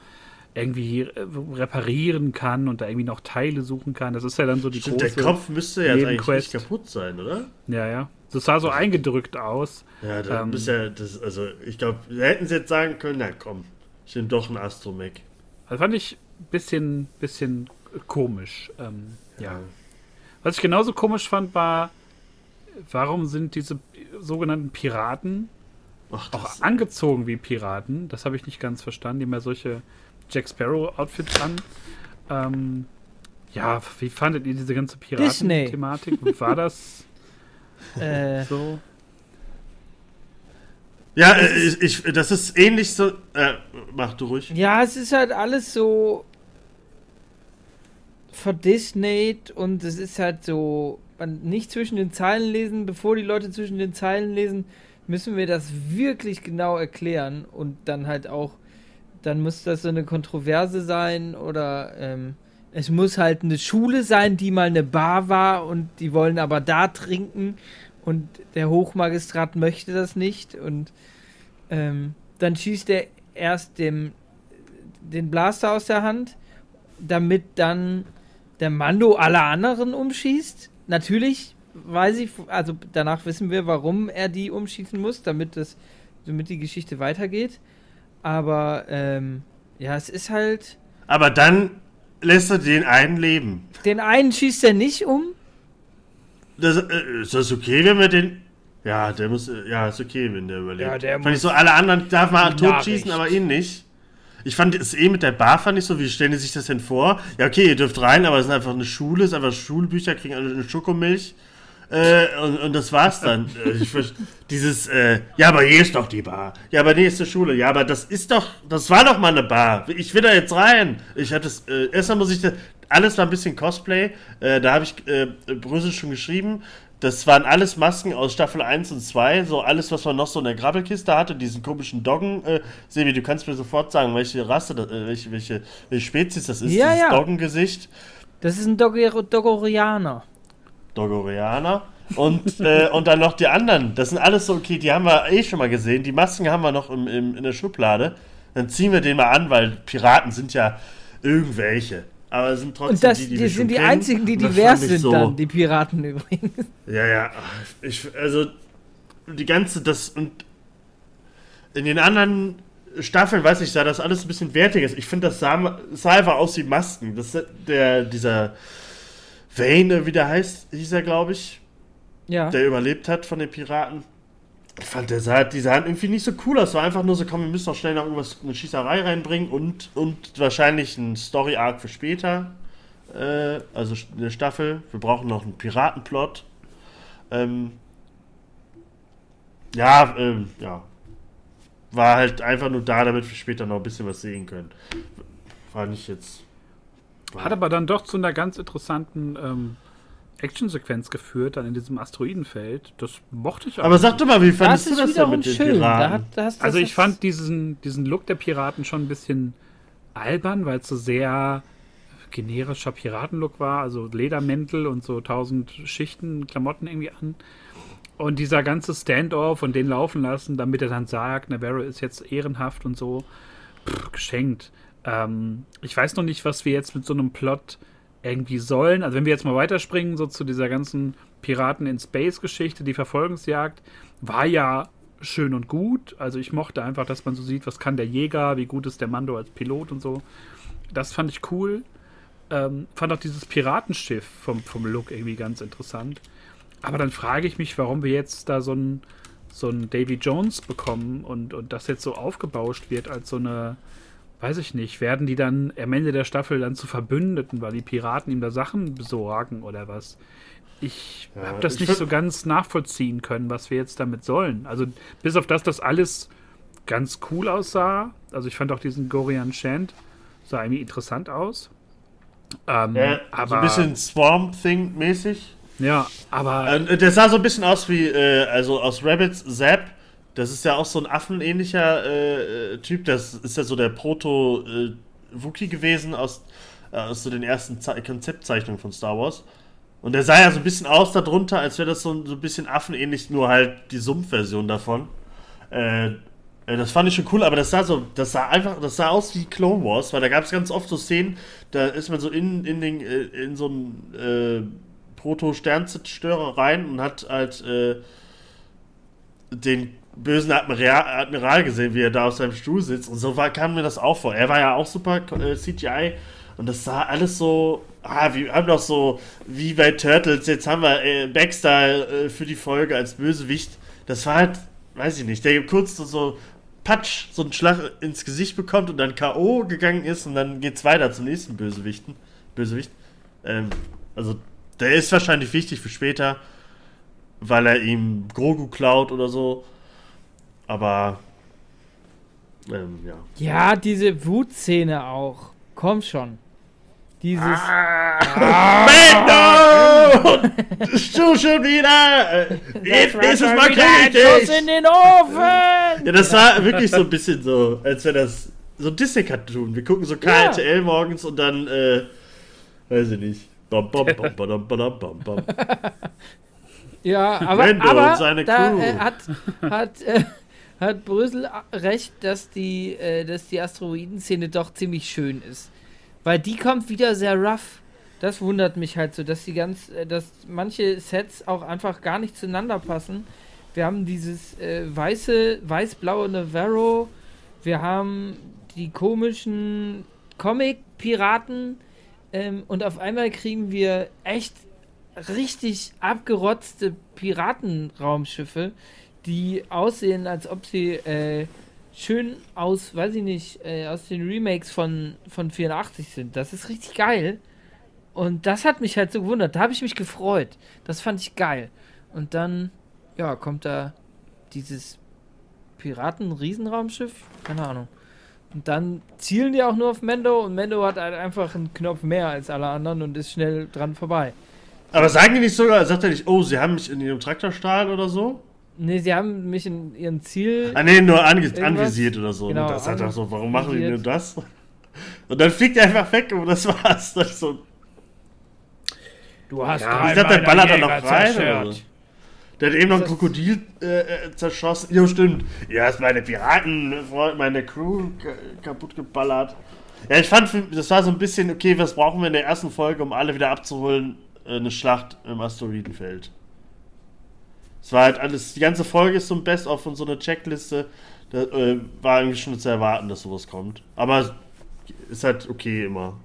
irgendwie äh, reparieren kann und da irgendwie noch Teile suchen kann. Das ist ja dann so die Stimmt, der große. Kopf müsste ja eigentlich nicht kaputt sein, oder? Ja, ja. Das sah so eingedrückt aus. Ja, da Ähm. bist ja, das, also ich glaube, hätten sie jetzt sagen können, na komm, ich nehme doch einen Astromech. Das fand ich ein bisschen, bisschen komisch. Ähm, ja. Was ich genauso komisch fand, war, warum sind diese sogenannten Piraten Ach, auch angezogen wie Piraten? Das habe ich nicht ganz verstanden. Die haben ja solche Jack Sparrow-Outfits an. Ähm, ja, wie fandet ihr diese ganze. Piraten-Thematik? War das Äh, so? ja, äh, ich, ich, das ist ähnlich so. Äh, mach du ruhig. ja, es ist halt alles so verdisneyt und es ist halt so, man nicht zwischen den Zeilen lesen, bevor die Leute zwischen den Zeilen lesen, müssen wir das wirklich genau erklären und dann halt auch, dann muss das so eine Kontroverse sein oder ähm, es muss halt eine Schule sein, die mal eine Bar war und die wollen aber da trinken und der Hochmagistrat möchte das nicht und ähm, dann schießt er erst dem den Blaster aus der Hand, damit dann der Mando alle anderen umschießt. Natürlich weiß ich, also danach wissen wir, warum er die umschießen muss, damit das, damit die Geschichte weitergeht. Aber ähm, ja, es ist halt. Aber dann lässt er den einen leben. Den einen schießt er nicht um. Das, äh, ist das okay, wenn wir den. Ja, der muss. äh, Ja, ist okay, wenn der überlebt. Ja, der fand muss- ich so, alle anderen darf man tot schießen, aber ihn nicht. Ich fand es eh mit der Bar fand ich so, wie stellen die sich das denn vor? Ja, okay, ihr dürft rein, aber es ist einfach eine Schule, es ist einfach Schulbücher, kriegen alle eine Schokomilch. Äh, und, und das war's dann. Äh, dieses, äh, ja, aber hier ist doch die Bar. Ja, aber nee, ist eine Schule. Ja, aber das ist doch, das war doch mal eine Bar. Ich will da jetzt rein. Ich hatte es, äh, erstmal muss ich, da, alles war ein bisschen Cosplay. Äh, da habe ich äh, Brösel schon geschrieben. Das waren alles Masken aus Staffel 1 und 2. So alles, was man noch so in der Grabbelkiste hatte. Diesen komischen Doggen. Äh, Sebi, du kannst mir sofort sagen, welche Rasse, das, äh, welche, welche, welche Spezies das ist. Ja, dieses ja. Doggengesicht. Das ist ein Dogger Dogoreaner. Und, äh, und dann noch die anderen. Das sind alles so, okay, die haben wir eh schon mal gesehen. Die Masken haben wir noch im, im, in der Schublade. Dann ziehen wir den mal an, weil Piraten sind ja irgendwelche. Aber es sind trotzdem Und das die, die, die sind die kennen. einzigen, die divers sind so, dann, die Piraten übrigens. Ja, ja. Ich, also, die ganze, das und in den anderen Staffeln, weiß ich, sah das alles ein bisschen wertiger. Ich finde, das sah, sah einfach aus wie Masken. Das, der, dieser Wayne, wie der heißt, hieß er, glaube ich Ja. der überlebt hat von den Piraten. Ich fand, der sah, die sahen irgendwie nicht so cool aus. War einfach nur so, komm, wir müssen noch schnell noch irgendwas, eine Schießerei reinbringen und, und wahrscheinlich ein Story-Arc für später. Äh, also eine Staffel. Wir brauchen noch einen Piratenplot. Ähm, ja, ähm, ja. War halt einfach nur da, damit wir später noch ein bisschen was sehen können. War nicht jetzt. Hat aber dann doch zu einer ganz interessanten ähm, Actionsequenz geführt, dann in diesem Asteroidenfeld. Das mochte ich auch. Aber sag doch mal, wie Das fandest du ist das denn mit den schön. Piraten? Da hat, da hast, Also das ich fand diesen, diesen Look der Piraten schon ein bisschen albern, weil es so sehr generischer Piratenlook war, also Ledermäntel und so tausend Schichten Klamotten irgendwie an. Und dieser ganze Standoff und den laufen lassen, damit er dann sagt, Navarro ist jetzt ehrenhaft und so, pff, geschenkt. Ähm, ich weiß noch nicht, was wir jetzt mit so einem Plot irgendwie sollen. Also wenn wir jetzt mal weiterspringen, so zu dieser ganzen Piraten in Space-Geschichte, die Verfolgungsjagd, war ja schön und gut. Also ich mochte einfach, dass man so sieht, was kann der Jäger, wie gut ist der Mando als Pilot und so. Das fand ich cool. Ähm, fand auch dieses Piratenschiff vom, vom Look irgendwie ganz interessant. Aber dann frage ich mich, warum wir jetzt da so ein, so Davy Jones bekommen und, und das jetzt so aufgebauscht wird als so eine, weiß ich nicht, werden die dann am Ende der Staffel dann zu Verbündeten, weil die Piraten ihm da Sachen besorgen oder was? Ich Ja, habe das ich nicht so ganz nachvollziehen können, was wir jetzt damit sollen. Also bis auf das, dass alles ganz cool aussah. Also ich fand auch diesen Gorian Shant sah irgendwie interessant aus. Ähm, Ja, aber so ein bisschen Swamp Thing mäßig. ja, aber Äh, der sah so ein bisschen aus wie, äh, also aus Rabbits Zap. Das ist ja auch so ein affenähnlicher äh, äh, Typ. Das ist ja so der Proto-Wookie gewesen aus, äh, aus so den ersten Ze Konzeptzeichnungen von Star Wars. Und der sah ja so ein bisschen aus darunter, als wäre das so, so ein bisschen affenähnlich, nur halt die Sumpfversion davon. Äh, äh, das fand ich schon cool, aber das sah so, das sah einfach, das sah aus wie Clone Wars, weil da gab es ganz oft so Szenen, da ist man so in, in, den, äh, in so einen äh, Proto-Sternzerstörer rein und hat halt äh, den bösen Admiral, Admiral gesehen, wie er da auf seinem Stuhl sitzt. Und so war, kam mir das auch vor. Er war ja auch super äh, CGI und das sah alles so. Ah, wir haben doch so, wie bei Turtles, jetzt haben wir äh, Baxter äh, für die Folge als Bösewicht. Das war halt, weiß ich nicht, der kurz so, so Patsch, so einen Schlag ins Gesicht bekommt und dann K.O. gegangen ist und dann geht's weiter zum nächsten Bösewichten. Bösewicht. Ähm, also, der ist wahrscheinlich wichtig für später, weil er ihm Grogu klaut oder so. Aber, ähm, ja. Ja, diese Wutszene auch. Komm schon. Dieses. Ah. Mando! Du schon wieder! Jetzt nächstes Mal krieg ich Schuss dich! in den Ofen! Ja, das war wirklich so ein bisschen so, als wäre das so ein Disney-Cartoon. Wir gucken so KRTL morgens und dann, äh, weiß ich nicht. Bam, bam, bam, bam, bam, bam, bam. Ja, aber, Mando aber und seine da Crew. äh, hat, hat, äh, hat Brösel recht, dass die, äh, die Asteroidenszene doch ziemlich schön ist. Weil die kommt wieder sehr rough. Das wundert mich halt so, dass die ganz, äh, dass manche Sets auch einfach gar nicht zueinander passen. Wir haben dieses äh, weiße, weiß-blaue Navarro, wir haben die komischen Comic-Piraten ähm, und auf einmal kriegen wir echt richtig abgerotzte Piratenraumschiffe, die aussehen, als ob sie äh, schön aus, weiß ich nicht, äh, aus den Remakes von, von 84 sind. Das ist richtig geil. Und das hat mich halt so gewundert. Da habe ich mich gefreut. Das fand ich geil. Und dann, ja, kommt da dieses Piraten-Riesenraumschiff. Keine Ahnung. Und dann zielen die auch nur auf Mendo und Mendo hat halt einfach einen Knopf mehr als alle anderen und ist schnell dran vorbei. Aber sagen die nicht sogar, sagt er nicht, oh, sie haben mich in ihrem Traktorstahl oder so? Nee, sie haben mich in ihren Ziel. Ah, nee, nur ange Irgendwas? anvisiert oder so. Genau, und das hat er so, warum machen die nur das? Und dann fliegt er einfach weg und das war's. Das ist so, Du hast Ja, ich glaube, der ballert da noch rein. So. Der hat eben noch ein Krokodil äh, äh, zerschossen. Jo, stimmt. Ja, ist meine Piraten, meine Crew ka- kaputt geballert. Ja, ich fand, das war so ein bisschen, okay, was brauchen wir in der ersten Folge, um alle wieder abzuholen? Äh, Eine Schlacht im Asteroidenfeld. Es war halt alles, die ganze Folge ist so ein Best-of und so eine Checkliste. Da äh, war eigentlich schon zu erwarten, dass sowas kommt. Aber ist halt okay immer.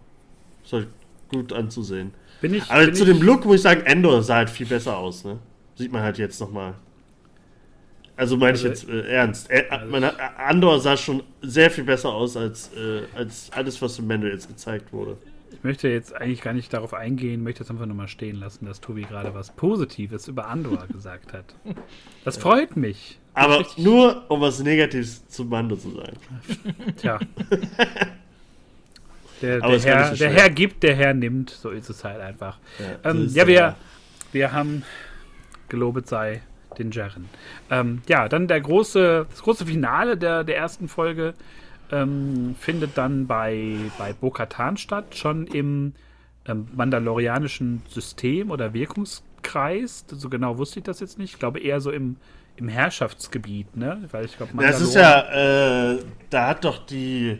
Ist halt gut anzusehen. Bin ich, Aber bin zu ich, dem Look muss ich sagen, Endor sah halt viel besser aus, ne? Sieht man halt jetzt nochmal. Also meine ich Also- jetzt äh, ernst. Äh, Also man, Andor sah schon sehr viel besser aus als, äh, als alles, was im Mendo jetzt gezeigt wurde. Ich möchte jetzt eigentlich gar nicht darauf eingehen, möchte jetzt einfach nur mal stehen lassen, dass Tobi gerade was Positives über Andor gesagt hat. Das freut mich. Aber nur, um was Negatives zu Mando zu sagen. Tja. Der, der, Herr, so der. Herr gibt, der Herr nimmt. So ist es halt einfach. so Ähm, ist ja, wir, wir haben gelobet sei den Jaren. Ähm, ja, dann der große, das große Finale der, der ersten Folge ähm, findet dann bei, bei Bo-Katan statt, schon im ähm, mandalorianischen System oder Wirkungskreis. So genau wusste ich das jetzt nicht. Ich glaube eher so im, im Herrschaftsgebiet, ne? Weil ich glaube, Das ist ja, äh, da hat doch die.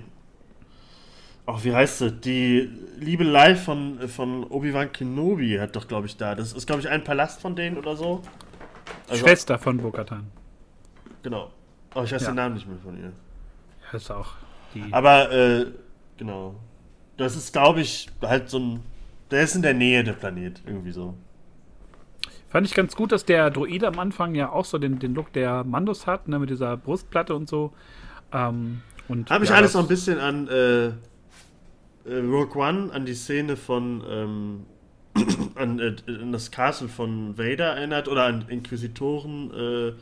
Ach, wie heißt sie? Die liebe Live von, von Obi-Wan Kenobi hat doch, glaube ich, da. Das ist, glaube ich, ein Palast von denen oder so. Also, Schwester von Bo-Katan. Genau. Oh, ich weiß Ja. den Namen nicht mehr von ihr. Ist auch die. Aber, äh, genau. Das ist, glaube ich, halt so ein. Der ist in der Nähe der Planet, irgendwie so. Fand ich ganz gut, dass der Droide am Anfang ja auch so den, den Look der Mandos hat, ne, mit dieser Brustplatte und so. Ähm, und Habe ich ja, alles noch ein bisschen an äh, äh, Rogue One, an die Szene von ähm, an, äh, an das Castle von Vader erinnert oder an Inquisitoren, äh,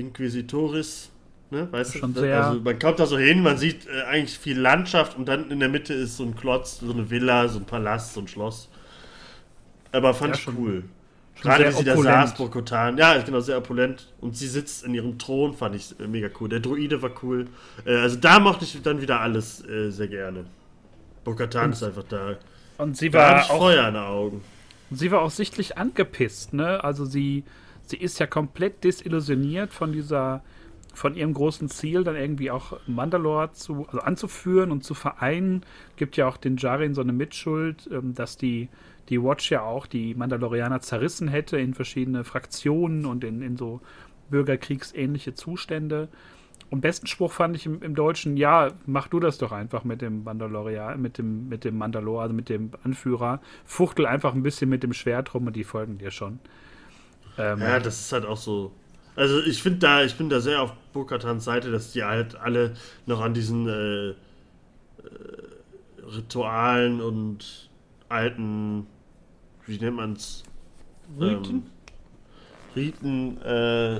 Inquisitoris, ne, weißt du? Schon sehr- Also man kommt da so hin, man sieht äh, eigentlich viel Landschaft und dann in der Mitte ist so ein Klotz, so eine Villa, so ein Palast, so ein Schloss. Aber fand Ja, ich cool. Gerade wie sie da saß, Bo-Katan. Ja, genau, sehr opulent. Und sie sitzt in ihrem Thron, fand ich äh, mega cool. Der Druide war cool. Äh, also da mochte ich dann wieder alles äh, sehr gerne. Bo-Katan ist einfach da. Und sie Da war ich auch Feuer in den Augen. sie war auch sichtlich angepisst, ne? Also sie, sie ist ja komplett desillusioniert von dieser, von ihrem großen Ziel, dann irgendwie auch Mandalore zu, also anzuführen und zu vereinen. Gibt ja auch den Jarin so eine Mitschuld, ähm, dass die, die Watch ja auch die Mandalorianer zerrissen hätte in verschiedene Fraktionen und in, in so bürgerkriegsähnliche Zustände. Und besten Spruch fand ich im, im Deutschen, ja, mach du das doch einfach mit dem Mandalorian, mit dem, mit dem Mandalore, also mit dem Anführer. Fuchtel einfach ein bisschen mit dem Schwert rum und die folgen dir schon. Ähm, Ja, das ist halt auch so. Also ich finde da, ich bin da sehr auf Bo-Katans Seite, dass die halt alle noch an diesen äh, äh, Ritualen und alten, wie nennt man's? Riten? Ähm, Riten, äh,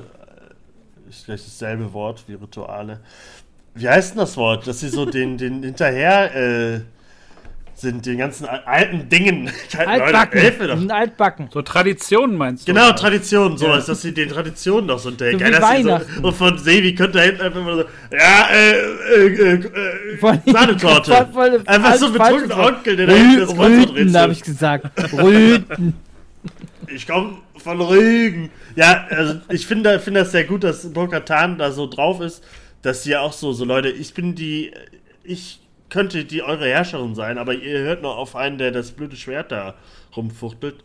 ist gleich dasselbe Wort wie Rituale. Wie heißt denn das Wort? Dass sie so den, den hinterher äh, sind, den ganzen al- alten Dingen. Leute, Altbacken. mir doch. Altbacken. so Traditionen meinst du? Genau, oder? Traditionen, sowas, dass sie den Traditionen noch so denken. So sie Weihnachten. So, und von Sevi könnte da hinten einfach mal so, ja, äh, äh, äh, äh Sahnetorte. voll- voll- einfach so ein betrunkener Onkel, der da hinten das Kreuzwort Rüten, habe ich rätselt. gesagt. Rüten. Ich komme von Rügen. Ja, also ich finde finde das sehr gut, dass Bo-Katan da so drauf ist, dass sie ja auch so, so Leute, ich bin die, ich könnte die eure Herrscherin sein, aber ihr hört noch auf einen, der das blöde Schwert da rumfuchtelt.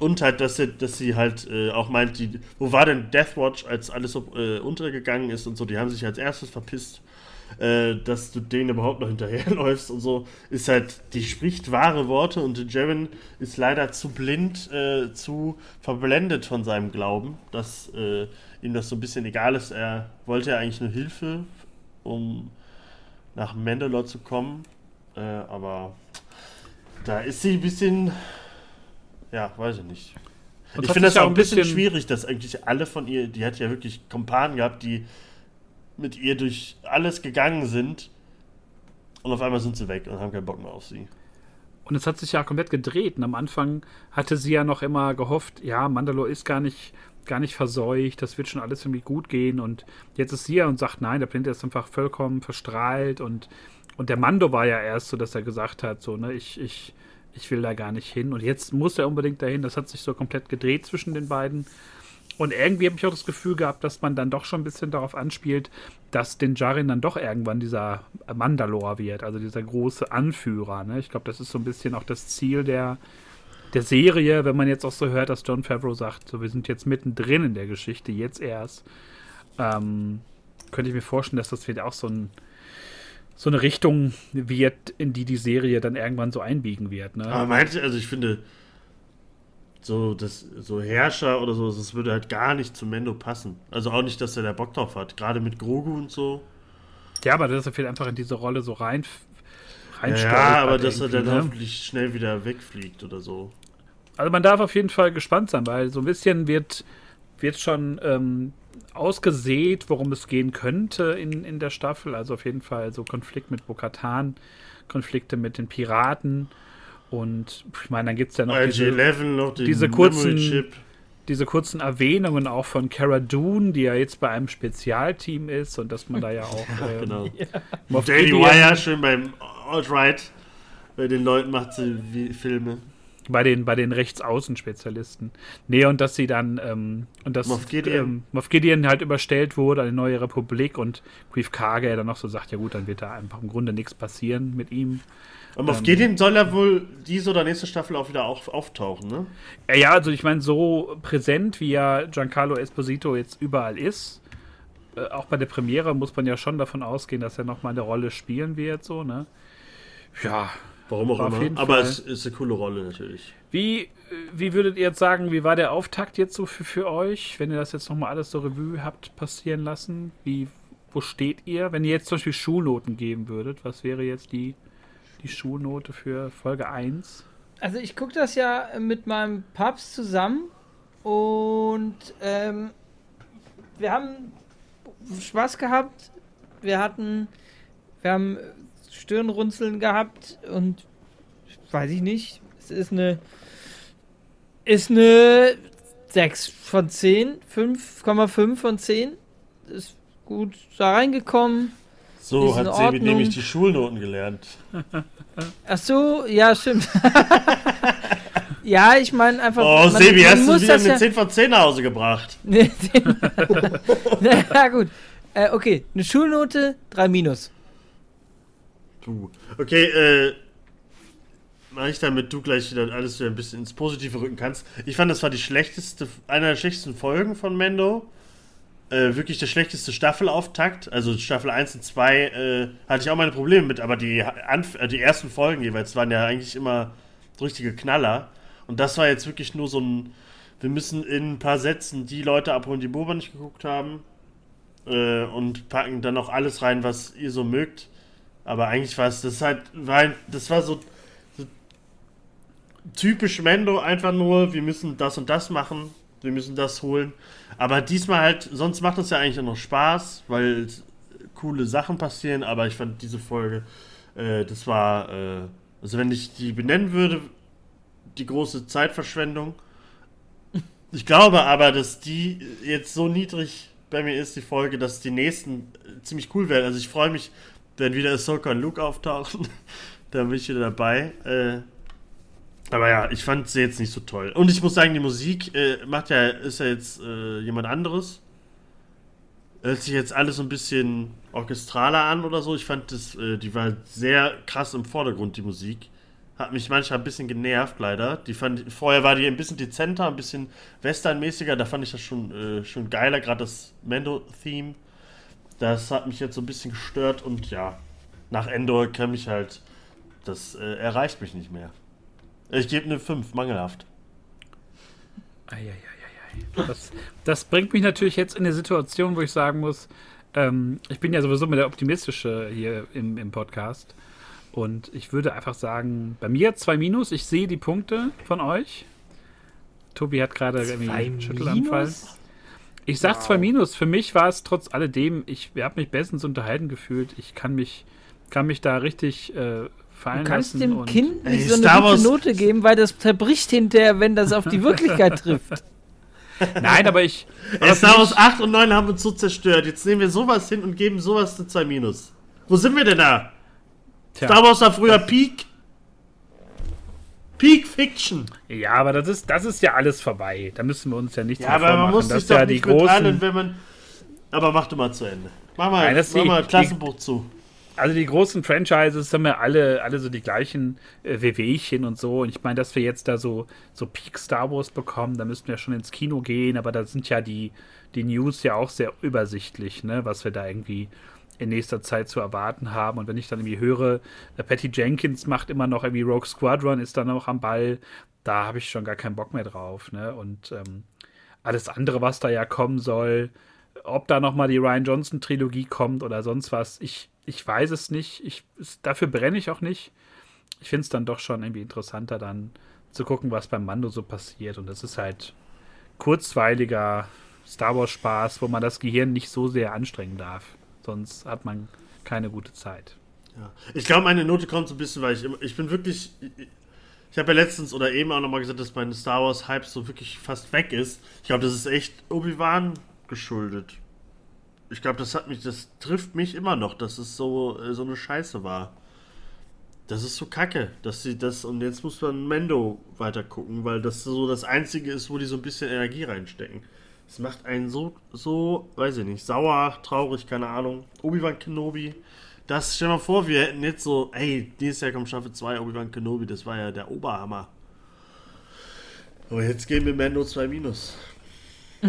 Und halt, dass sie, dass sie halt äh, auch meint, die, wo war denn Deathwatch, als alles so äh, untergegangen ist und so, die haben sich als erstes verpisst, äh, dass du denen überhaupt noch hinterherläufst und so, ist halt, die spricht wahre Worte und Jevin ist leider zu blind, äh, zu verblendet von seinem Glauben, dass äh, ihm das so ein bisschen egal ist. Er wollte ja eigentlich nur Hilfe, um nach Mandalore zu kommen, äh, aber da ist sie ein bisschen ja, weiß ich nicht. Und ich finde das auch ein bisschen, bisschen, schwierig, dass eigentlich alle von ihr, die hat ja wirklich Kompanen gehabt, die mit ihr durch alles gegangen sind und auf einmal sind sie weg und haben keinen Bock mehr auf sie. Und es hat sich ja komplett gedreht. Und am Anfang hatte sie ja noch immer gehofft, ja, Mandalore ist gar nicht, gar nicht verseucht, das wird schon alles irgendwie gut gehen. Und jetzt ist sie ja und sagt, nein, der Planet ist einfach vollkommen verstrahlt. Und, und der Mando war ja erst so, dass er gesagt hat, so, ne, ich, ich, ich will da gar nicht hin. Und jetzt muss er unbedingt dahin. Das hat sich so komplett gedreht zwischen den beiden. Und irgendwie habe ich auch das Gefühl gehabt, dass man dann doch schon ein bisschen darauf anspielt, dass den Jarin dann doch irgendwann dieser Mandalore wird, also dieser große Anführer. Ne? Ich glaube, das ist so ein bisschen auch das Ziel der, der Serie, wenn man jetzt auch so hört, dass John Favreau sagt, so wir sind jetzt mittendrin in der Geschichte, jetzt erst. Ähm, könnte ich mir vorstellen, dass das wird auch so ein so eine Richtung wird, in die die Serie dann irgendwann so einbiegen wird. Ne? Aber meinte, also ich finde, so, das, so Herrscher oder so, das würde halt gar nicht zu Mendo passen. Also auch nicht, dass er da Bock drauf hat. Gerade mit Grogu und so. Ja, aber dass er vielleicht einfach in diese Rolle so rein. rein ja, aber dass er dann ne? hoffentlich schnell wieder wegfliegt oder so. Also man darf auf jeden Fall gespannt sein, weil so ein bisschen wird, wird schon ähm, ausgesät, worum es gehen könnte in, in der Staffel. Also auf jeden Fall so Konflikt mit Bokatan, Konflikte mit den Piraten. Und ich meine, dann gibt es ja noch diese, noch diese kurzen, diese kurzen Erwähnungen auch von Cara Dune, die ja jetzt bei einem Spezialteam ist und dass man da ja auch. Ähm, genau. ja. Daily Wire schön beim Alt-Right bei den Leuten macht sie Filme. Bei den, bei den Rechtsaußenspezialisten. Nee, und dass sie dann, ähm, und dass Moff Gideon. Ähm, Moff Gideon halt überstellt wurde an die neue Republik und Grief Karge dann noch so sagt, ja gut, dann wird da einfach im Grunde nichts passieren mit ihm. Und Moff ähm, Gideon soll ja wohl diese oder nächste Staffel auch wieder auf, auftauchen, ne? Ja, also ich meine, so präsent wie ja Giancarlo Esposito jetzt überall ist, äh, auch bei der Premiere muss man ja schon davon ausgehen, dass er nochmal eine Rolle spielen wird, so, ne? Ja, Warum auch immer. Aber es ist eine coole Rolle natürlich. Wie, wie würdet ihr jetzt sagen, wie war der Auftakt jetzt so für, für euch, wenn ihr das jetzt nochmal alles so Revue habt passieren lassen? Wie, wo steht ihr? Wenn ihr jetzt zum Beispiel Schulnoten geben würdet, was wäre jetzt die, die Schulnote für Folge 1? Also ich gucke das ja mit meinem Papst zusammen und ähm, wir haben Spaß gehabt. Wir hatten, wir haben Stirnrunzeln gehabt und weiß ich nicht. Es ist eine ist eine 6 von 10, 5,5 von 10. Ist gut da reingekommen. So hat Sebi nämlich die Schulnoten gelernt. Ach so, ja, stimmt. ja, ich meine einfach. Oh, man, Sebi, man hast du wieder eine ja 10 von 10 nach Hause gebracht. ja, gut. Äh, okay, eine Schulnote 3 minus. Du. Okay, äh. Mach ich damit du gleich wieder alles wieder ein bisschen ins Positive rücken kannst. Ich fand, das war die schlechteste, einer der schlechtesten Folgen von Mendo. Äh, wirklich der schlechteste Staffelauftakt. Also Staffel 1 und 2 äh, hatte ich auch meine Probleme mit, aber die, Anf äh, die ersten Folgen jeweils waren ja eigentlich immer richtige Knaller. Und das war jetzt wirklich nur so ein. Wir müssen in ein paar Sätzen die Leute abholen, die Boba nicht geguckt haben. Äh, und packen dann auch alles rein, was ihr so mögt. Aber eigentlich war es, das halt, war, das war so, so typisch Mendo, einfach nur, wir müssen das und das machen, wir müssen das holen. Aber diesmal halt, sonst macht es ja eigentlich auch noch Spaß, weil coole Sachen passieren, aber ich fand diese Folge, äh, das war, äh, also wenn ich die benennen würde, die große Zeitverschwendung. Ich glaube aber, dass die jetzt so niedrig bei mir ist, die Folge, dass die nächsten ziemlich cool werden. Also ich freue mich wenn wieder Ahsoka und Luke auftauchen, dann bin ich wieder dabei. Äh, aber ja, ich fand sie jetzt nicht so toll. Und ich muss sagen, die Musik äh, macht ja, ist ja jetzt äh, jemand anderes. hört sich jetzt alles so ein bisschen orchestraler an oder so. Ich fand das, äh, die war sehr krass im Vordergrund, die Musik. Hat mich manchmal ein bisschen genervt, leider. Die fand, vorher war die ein bisschen dezenter, ein bisschen westernmäßiger. Da fand ich das schon, äh, schon geiler, gerade das Mendo-Theme. Das hat mich jetzt so ein bisschen gestört und ja, nach Endor kann ich halt, das äh, erreicht mich nicht mehr. Ich gebe eine 5, mangelhaft. Eieieiei. Das, das bringt mich natürlich jetzt in eine Situation, wo ich sagen muss, ähm, ich bin ja sowieso mit der Optimistische hier im, im Podcast. Und ich würde einfach sagen, bei mir zwei Minus. Ich sehe die Punkte von euch. Tobi hat gerade irgendwie einen Schüttelanfall. Ich sag wow. zwei Minus. Für mich war es trotz alledem, ich habe mich bestens unterhalten gefühlt. Ich kann mich, kann mich da richtig äh, fallen du kannst lassen. dem Kind nicht so eine gute Note geben, weil das zerbricht hinterher, wenn das auf die Wirklichkeit trifft. Nein, aber ich. Aber Star Wars 8 und 9 haben uns so zerstört. Jetzt nehmen wir sowas hin und geben sowas zu 2 Minus. Wo sind wir denn da? Tja. Star Wars war früher Peak. Peak Fiction. Ja, aber das ist, das ist ja alles vorbei. Da müssen wir uns ja nichts ja, mehr aber man muss sich doch ja nicht großen... wenn man. Aber mach du mal zu Ende. Mach mal, Nein, mach die, mal Klassenbuch die, zu also die großen Franchises haben ja alle, alle so die gleichen äh, WWchen und so. Und ich meine, dass wir jetzt da so, so Peak Star Wars bekommen, da müssten wir schon ins Kino gehen, aber da sind ja die, die News ja auch sehr übersichtlich, ne, was wir da irgendwie in nächster Zeit zu erwarten haben. Und wenn ich dann irgendwie höre, äh, Patty Jenkins macht immer noch irgendwie Rogue Squadron, ist dann noch am Ball, da habe ich schon gar keinen Bock mehr drauf. Ne? Und ähm, alles andere, was da ja kommen soll, ob da nochmal die Ryan Johnson Trilogie kommt oder sonst was, ich, ich weiß es nicht. Ich, dafür brenne ich auch nicht. Ich finde es dann doch schon irgendwie interessanter, dann zu gucken, was beim Mando so passiert. Und das ist halt kurzweiliger Star Wars Spaß, wo man das Gehirn nicht so sehr anstrengen darf. Sonst hat man keine gute Zeit. Ja. Ich glaube, meine Note kommt so ein bisschen, weil ich, ich bin wirklich. Ich habe ja letztens oder eben auch nochmal gesagt, dass mein Star Wars Hype so wirklich fast weg ist. Ich glaube, das ist echt Obi-Wan geschuldet ich glaube, das hat mich, das trifft mich immer noch, dass es so, äh, so eine Scheiße war. Das ist so kacke, dass sie das, und jetzt muss man Mendo weiter gucken, weil das so das Einzige ist, wo die so ein bisschen Energie reinstecken. Es macht einen so, so, weiß ich nicht, sauer, traurig, keine Ahnung. Obi-Wan Kenobi. Das, stell mal vor, wir hätten jetzt so, ey, dieses Jahr kommt Staffel 2 Obi-Wan Kenobi, das war ja der Oberhammer. Aber jetzt gehen wir Mendo 2 Minus.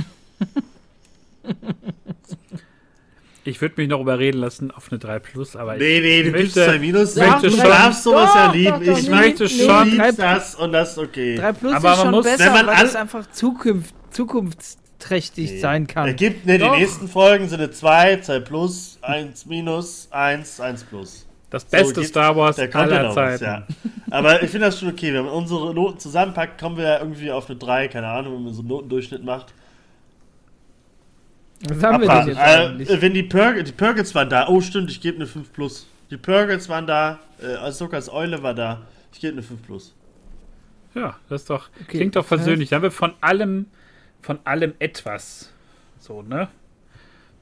Ich würde mich noch überreden lassen auf eine 3 Plus, aber nee, nee, du möchte, gibst 2 Minus. Ja, möchte schon, du darfst sowas ja lieben. ich nee, möchte nee, schon. Liebst das und das okay. 3 Plus aber ist schon muss, besser, weil es einfach Zukunft, zukunftsträchtig nee. sein kann. Es gibt, ne, die nächsten Folgen sind eine 2, 2 Plus, 1 Minus, 1, 1 Plus. Das beste so, Star Wars aller Zeiten. Ja. Aber ich finde das schon okay. Wenn man unsere Noten zusammenpackt, kommen wir ja irgendwie auf eine 3, keine Ahnung, wenn man so einen Notendurchschnitt macht. Was haben wir denn jetzt eigentlich? Äh, wenn die, Pur die Purgles waren da, oh stimmt, ich gebe eine 5 plus. Die Purgles waren da, äh, Asokas Eule war da, ich gebe eine 5 plus. Ja, das ist doch, okay, klingt doch versöhnlich. Da haben wir von allem, von allem etwas. So, ne?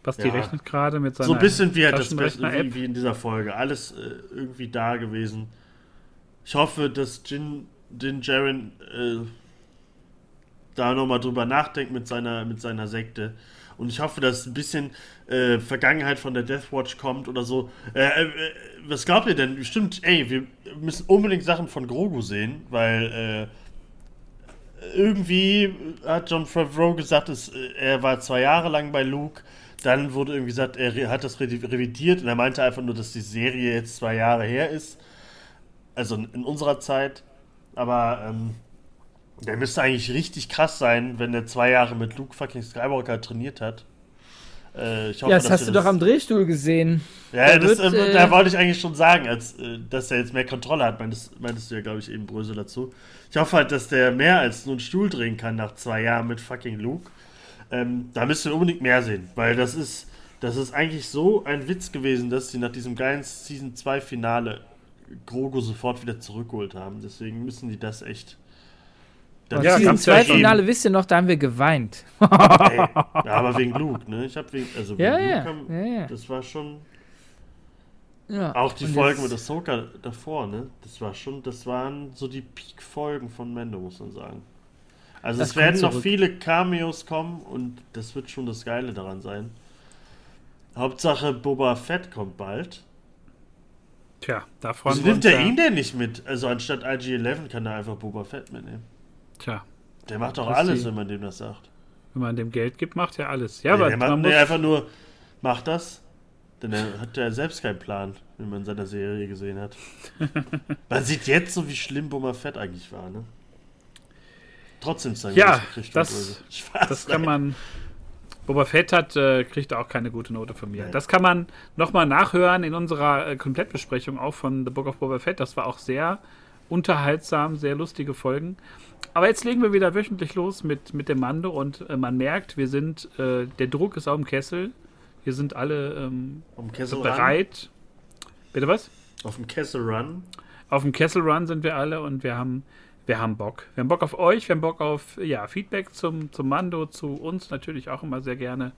Basti ja. rechnet gerade mit seiner So ein bisschen wie halt das wie, wie in dieser Folge. Alles äh, irgendwie da gewesen. Ich hoffe, dass Jin, Jin Jaren äh, da nochmal drüber nachdenkt mit seiner, mit seiner Sekte. Und ich hoffe, dass ein bisschen äh, Vergangenheit von der Death Watch kommt oder so. Äh, äh, was glaubt ihr denn? Stimmt, ey, wir müssen unbedingt Sachen von Grogu sehen, weil äh, irgendwie hat John Favreau gesagt, äh, er war zwei Jahre lang bei Luke. Dann wurde irgendwie gesagt, er hat das revidiert und er meinte einfach nur, dass die Serie jetzt zwei Jahre her ist. Also in unserer Zeit. Aber ähm, der müsste eigentlich richtig krass sein, wenn der zwei Jahre mit Luke fucking Skywalker trainiert hat. Äh, hoffe, ja, das hast du das... doch am Drehstuhl gesehen. Ja, das, wird, äh, da wollte ich eigentlich schon sagen, als, äh, dass er jetzt mehr Kontrolle hat. Meintest, meintest du ja, glaube ich, eben Brösel dazu. Ich hoffe halt, dass der mehr als nur einen Stuhl drehen kann nach zwei Jahren mit fucking Luke. Ähm, da müsst ihr unbedingt mehr sehen, weil das ist, das ist eigentlich so ein Witz gewesen, dass sie nach diesem geilen Season 2 Finale Grogu sofort wieder zurückgeholt haben. Deswegen müssen die das echt das ja, Season 2 Finale, wisst ihr noch, da haben wir geweint. Ey, aber wegen Luke, ne? Ich hab wegen, also wegen ja, Luke ja. Haben, ja, ja. das war schon. Ja, auch die Folgen mit Ahsoka davor, ne? Das war schon, das waren so die Peak-Folgen von Mendo, muss man sagen. Also das es werden noch viele Cameos kommen und das wird schon das Geile daran sein. Hauptsache Boba Fett kommt bald. Tja, da freuen Wieso wir nimmt uns. er ja. ihn denn nicht mit? Also anstatt IG-11 kann er einfach Boba Fett mitnehmen. Tja, Der macht doch alles, die- wenn man dem das sagt. wenn man dem Geld gibt, macht er alles. Ja, Nee, aber der macht, man muss, nee, einfach nur, macht das. Denn er hat ja selbst keinen Plan, wie man in seiner Serie gesehen hat. man sieht jetzt so, wie schlimm Boba Fett eigentlich war, ne? Trotzdem Ja, dass er Christian das-. Spaß, das kann nein. man. Boba Fett hat, äh, kriegt auch keine gute Note von mir. Nee. Das kann man nochmal nachhören in unserer äh, Komplettbesprechung auch von The Book of Boba Fett. Das war auch sehr unterhaltsam, sehr lustige Folgen. Aber jetzt legen wir wieder wöchentlich los mit, mit dem Mando und äh, man merkt, wir sind, äh, der Druck ist auf dem Kessel. Wir sind alle ähm, dem Kessel Run. bereit. Bitte was? Auf dem Kessel Run. Auf dem Kessel Run sind wir alle und wir haben, wir haben Bock. Wir haben Bock auf euch, wir haben Bock auf ja, Feedback zum, zum Mando, zu uns natürlich auch immer sehr gerne.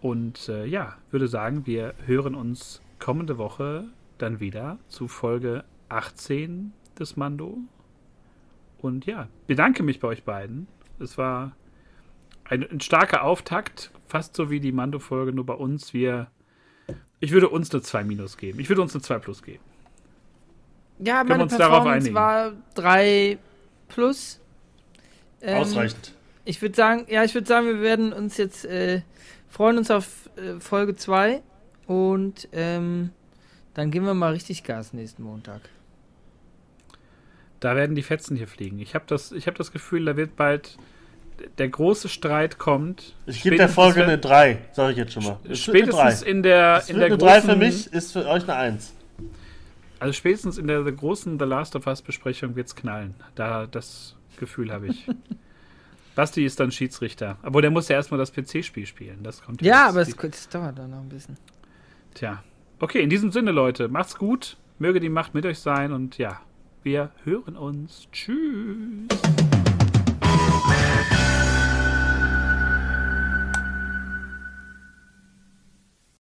Und äh, ja, würde sagen, wir hören uns kommende Woche dann wieder zu Folge 18 des Mando. Und ja, bedanke mich bei euch beiden. Es war ein, ein starker Auftakt, fast so wie die Mando-Folge, nur bei uns. Wir, ich würde uns eine 2 minus geben. Ich würde uns eine 2 plus geben. Ja, wir meine uns darauf Performance einigen? war 3 plus. Ähm, Ausreichend. Ich würde sagen, ja, ich würde sagen, wir werden uns jetzt äh, freuen uns auf äh, Folge 2 und ähm, dann geben wir mal richtig Gas nächsten Montag. Da werden die Fetzen hier fliegen. Ich habe das, ich hab das Gefühl, da wird bald der große Streit kommt. Ich gebe der Folge eine 3, sage ich jetzt schon mal. Es wird eine Spätestens 3. in der, Es in wird der eine 3 großen, für mich, ist für euch eine 1. also spätestens in der, großen The Last of Us Besprechung wird's knallen. Da das Gefühl habe ich. Basti ist dann Schiedsrichter, aber der muss ja erstmal das PC-Spiel spielen. Das kommt Ja, jetzt. aber es, es dauert dann noch ein bisschen. Tja. Okay, in diesem Sinne, Leute, macht's gut. Möge die Macht mit euch sein und ja, wir hören uns. Tschüss.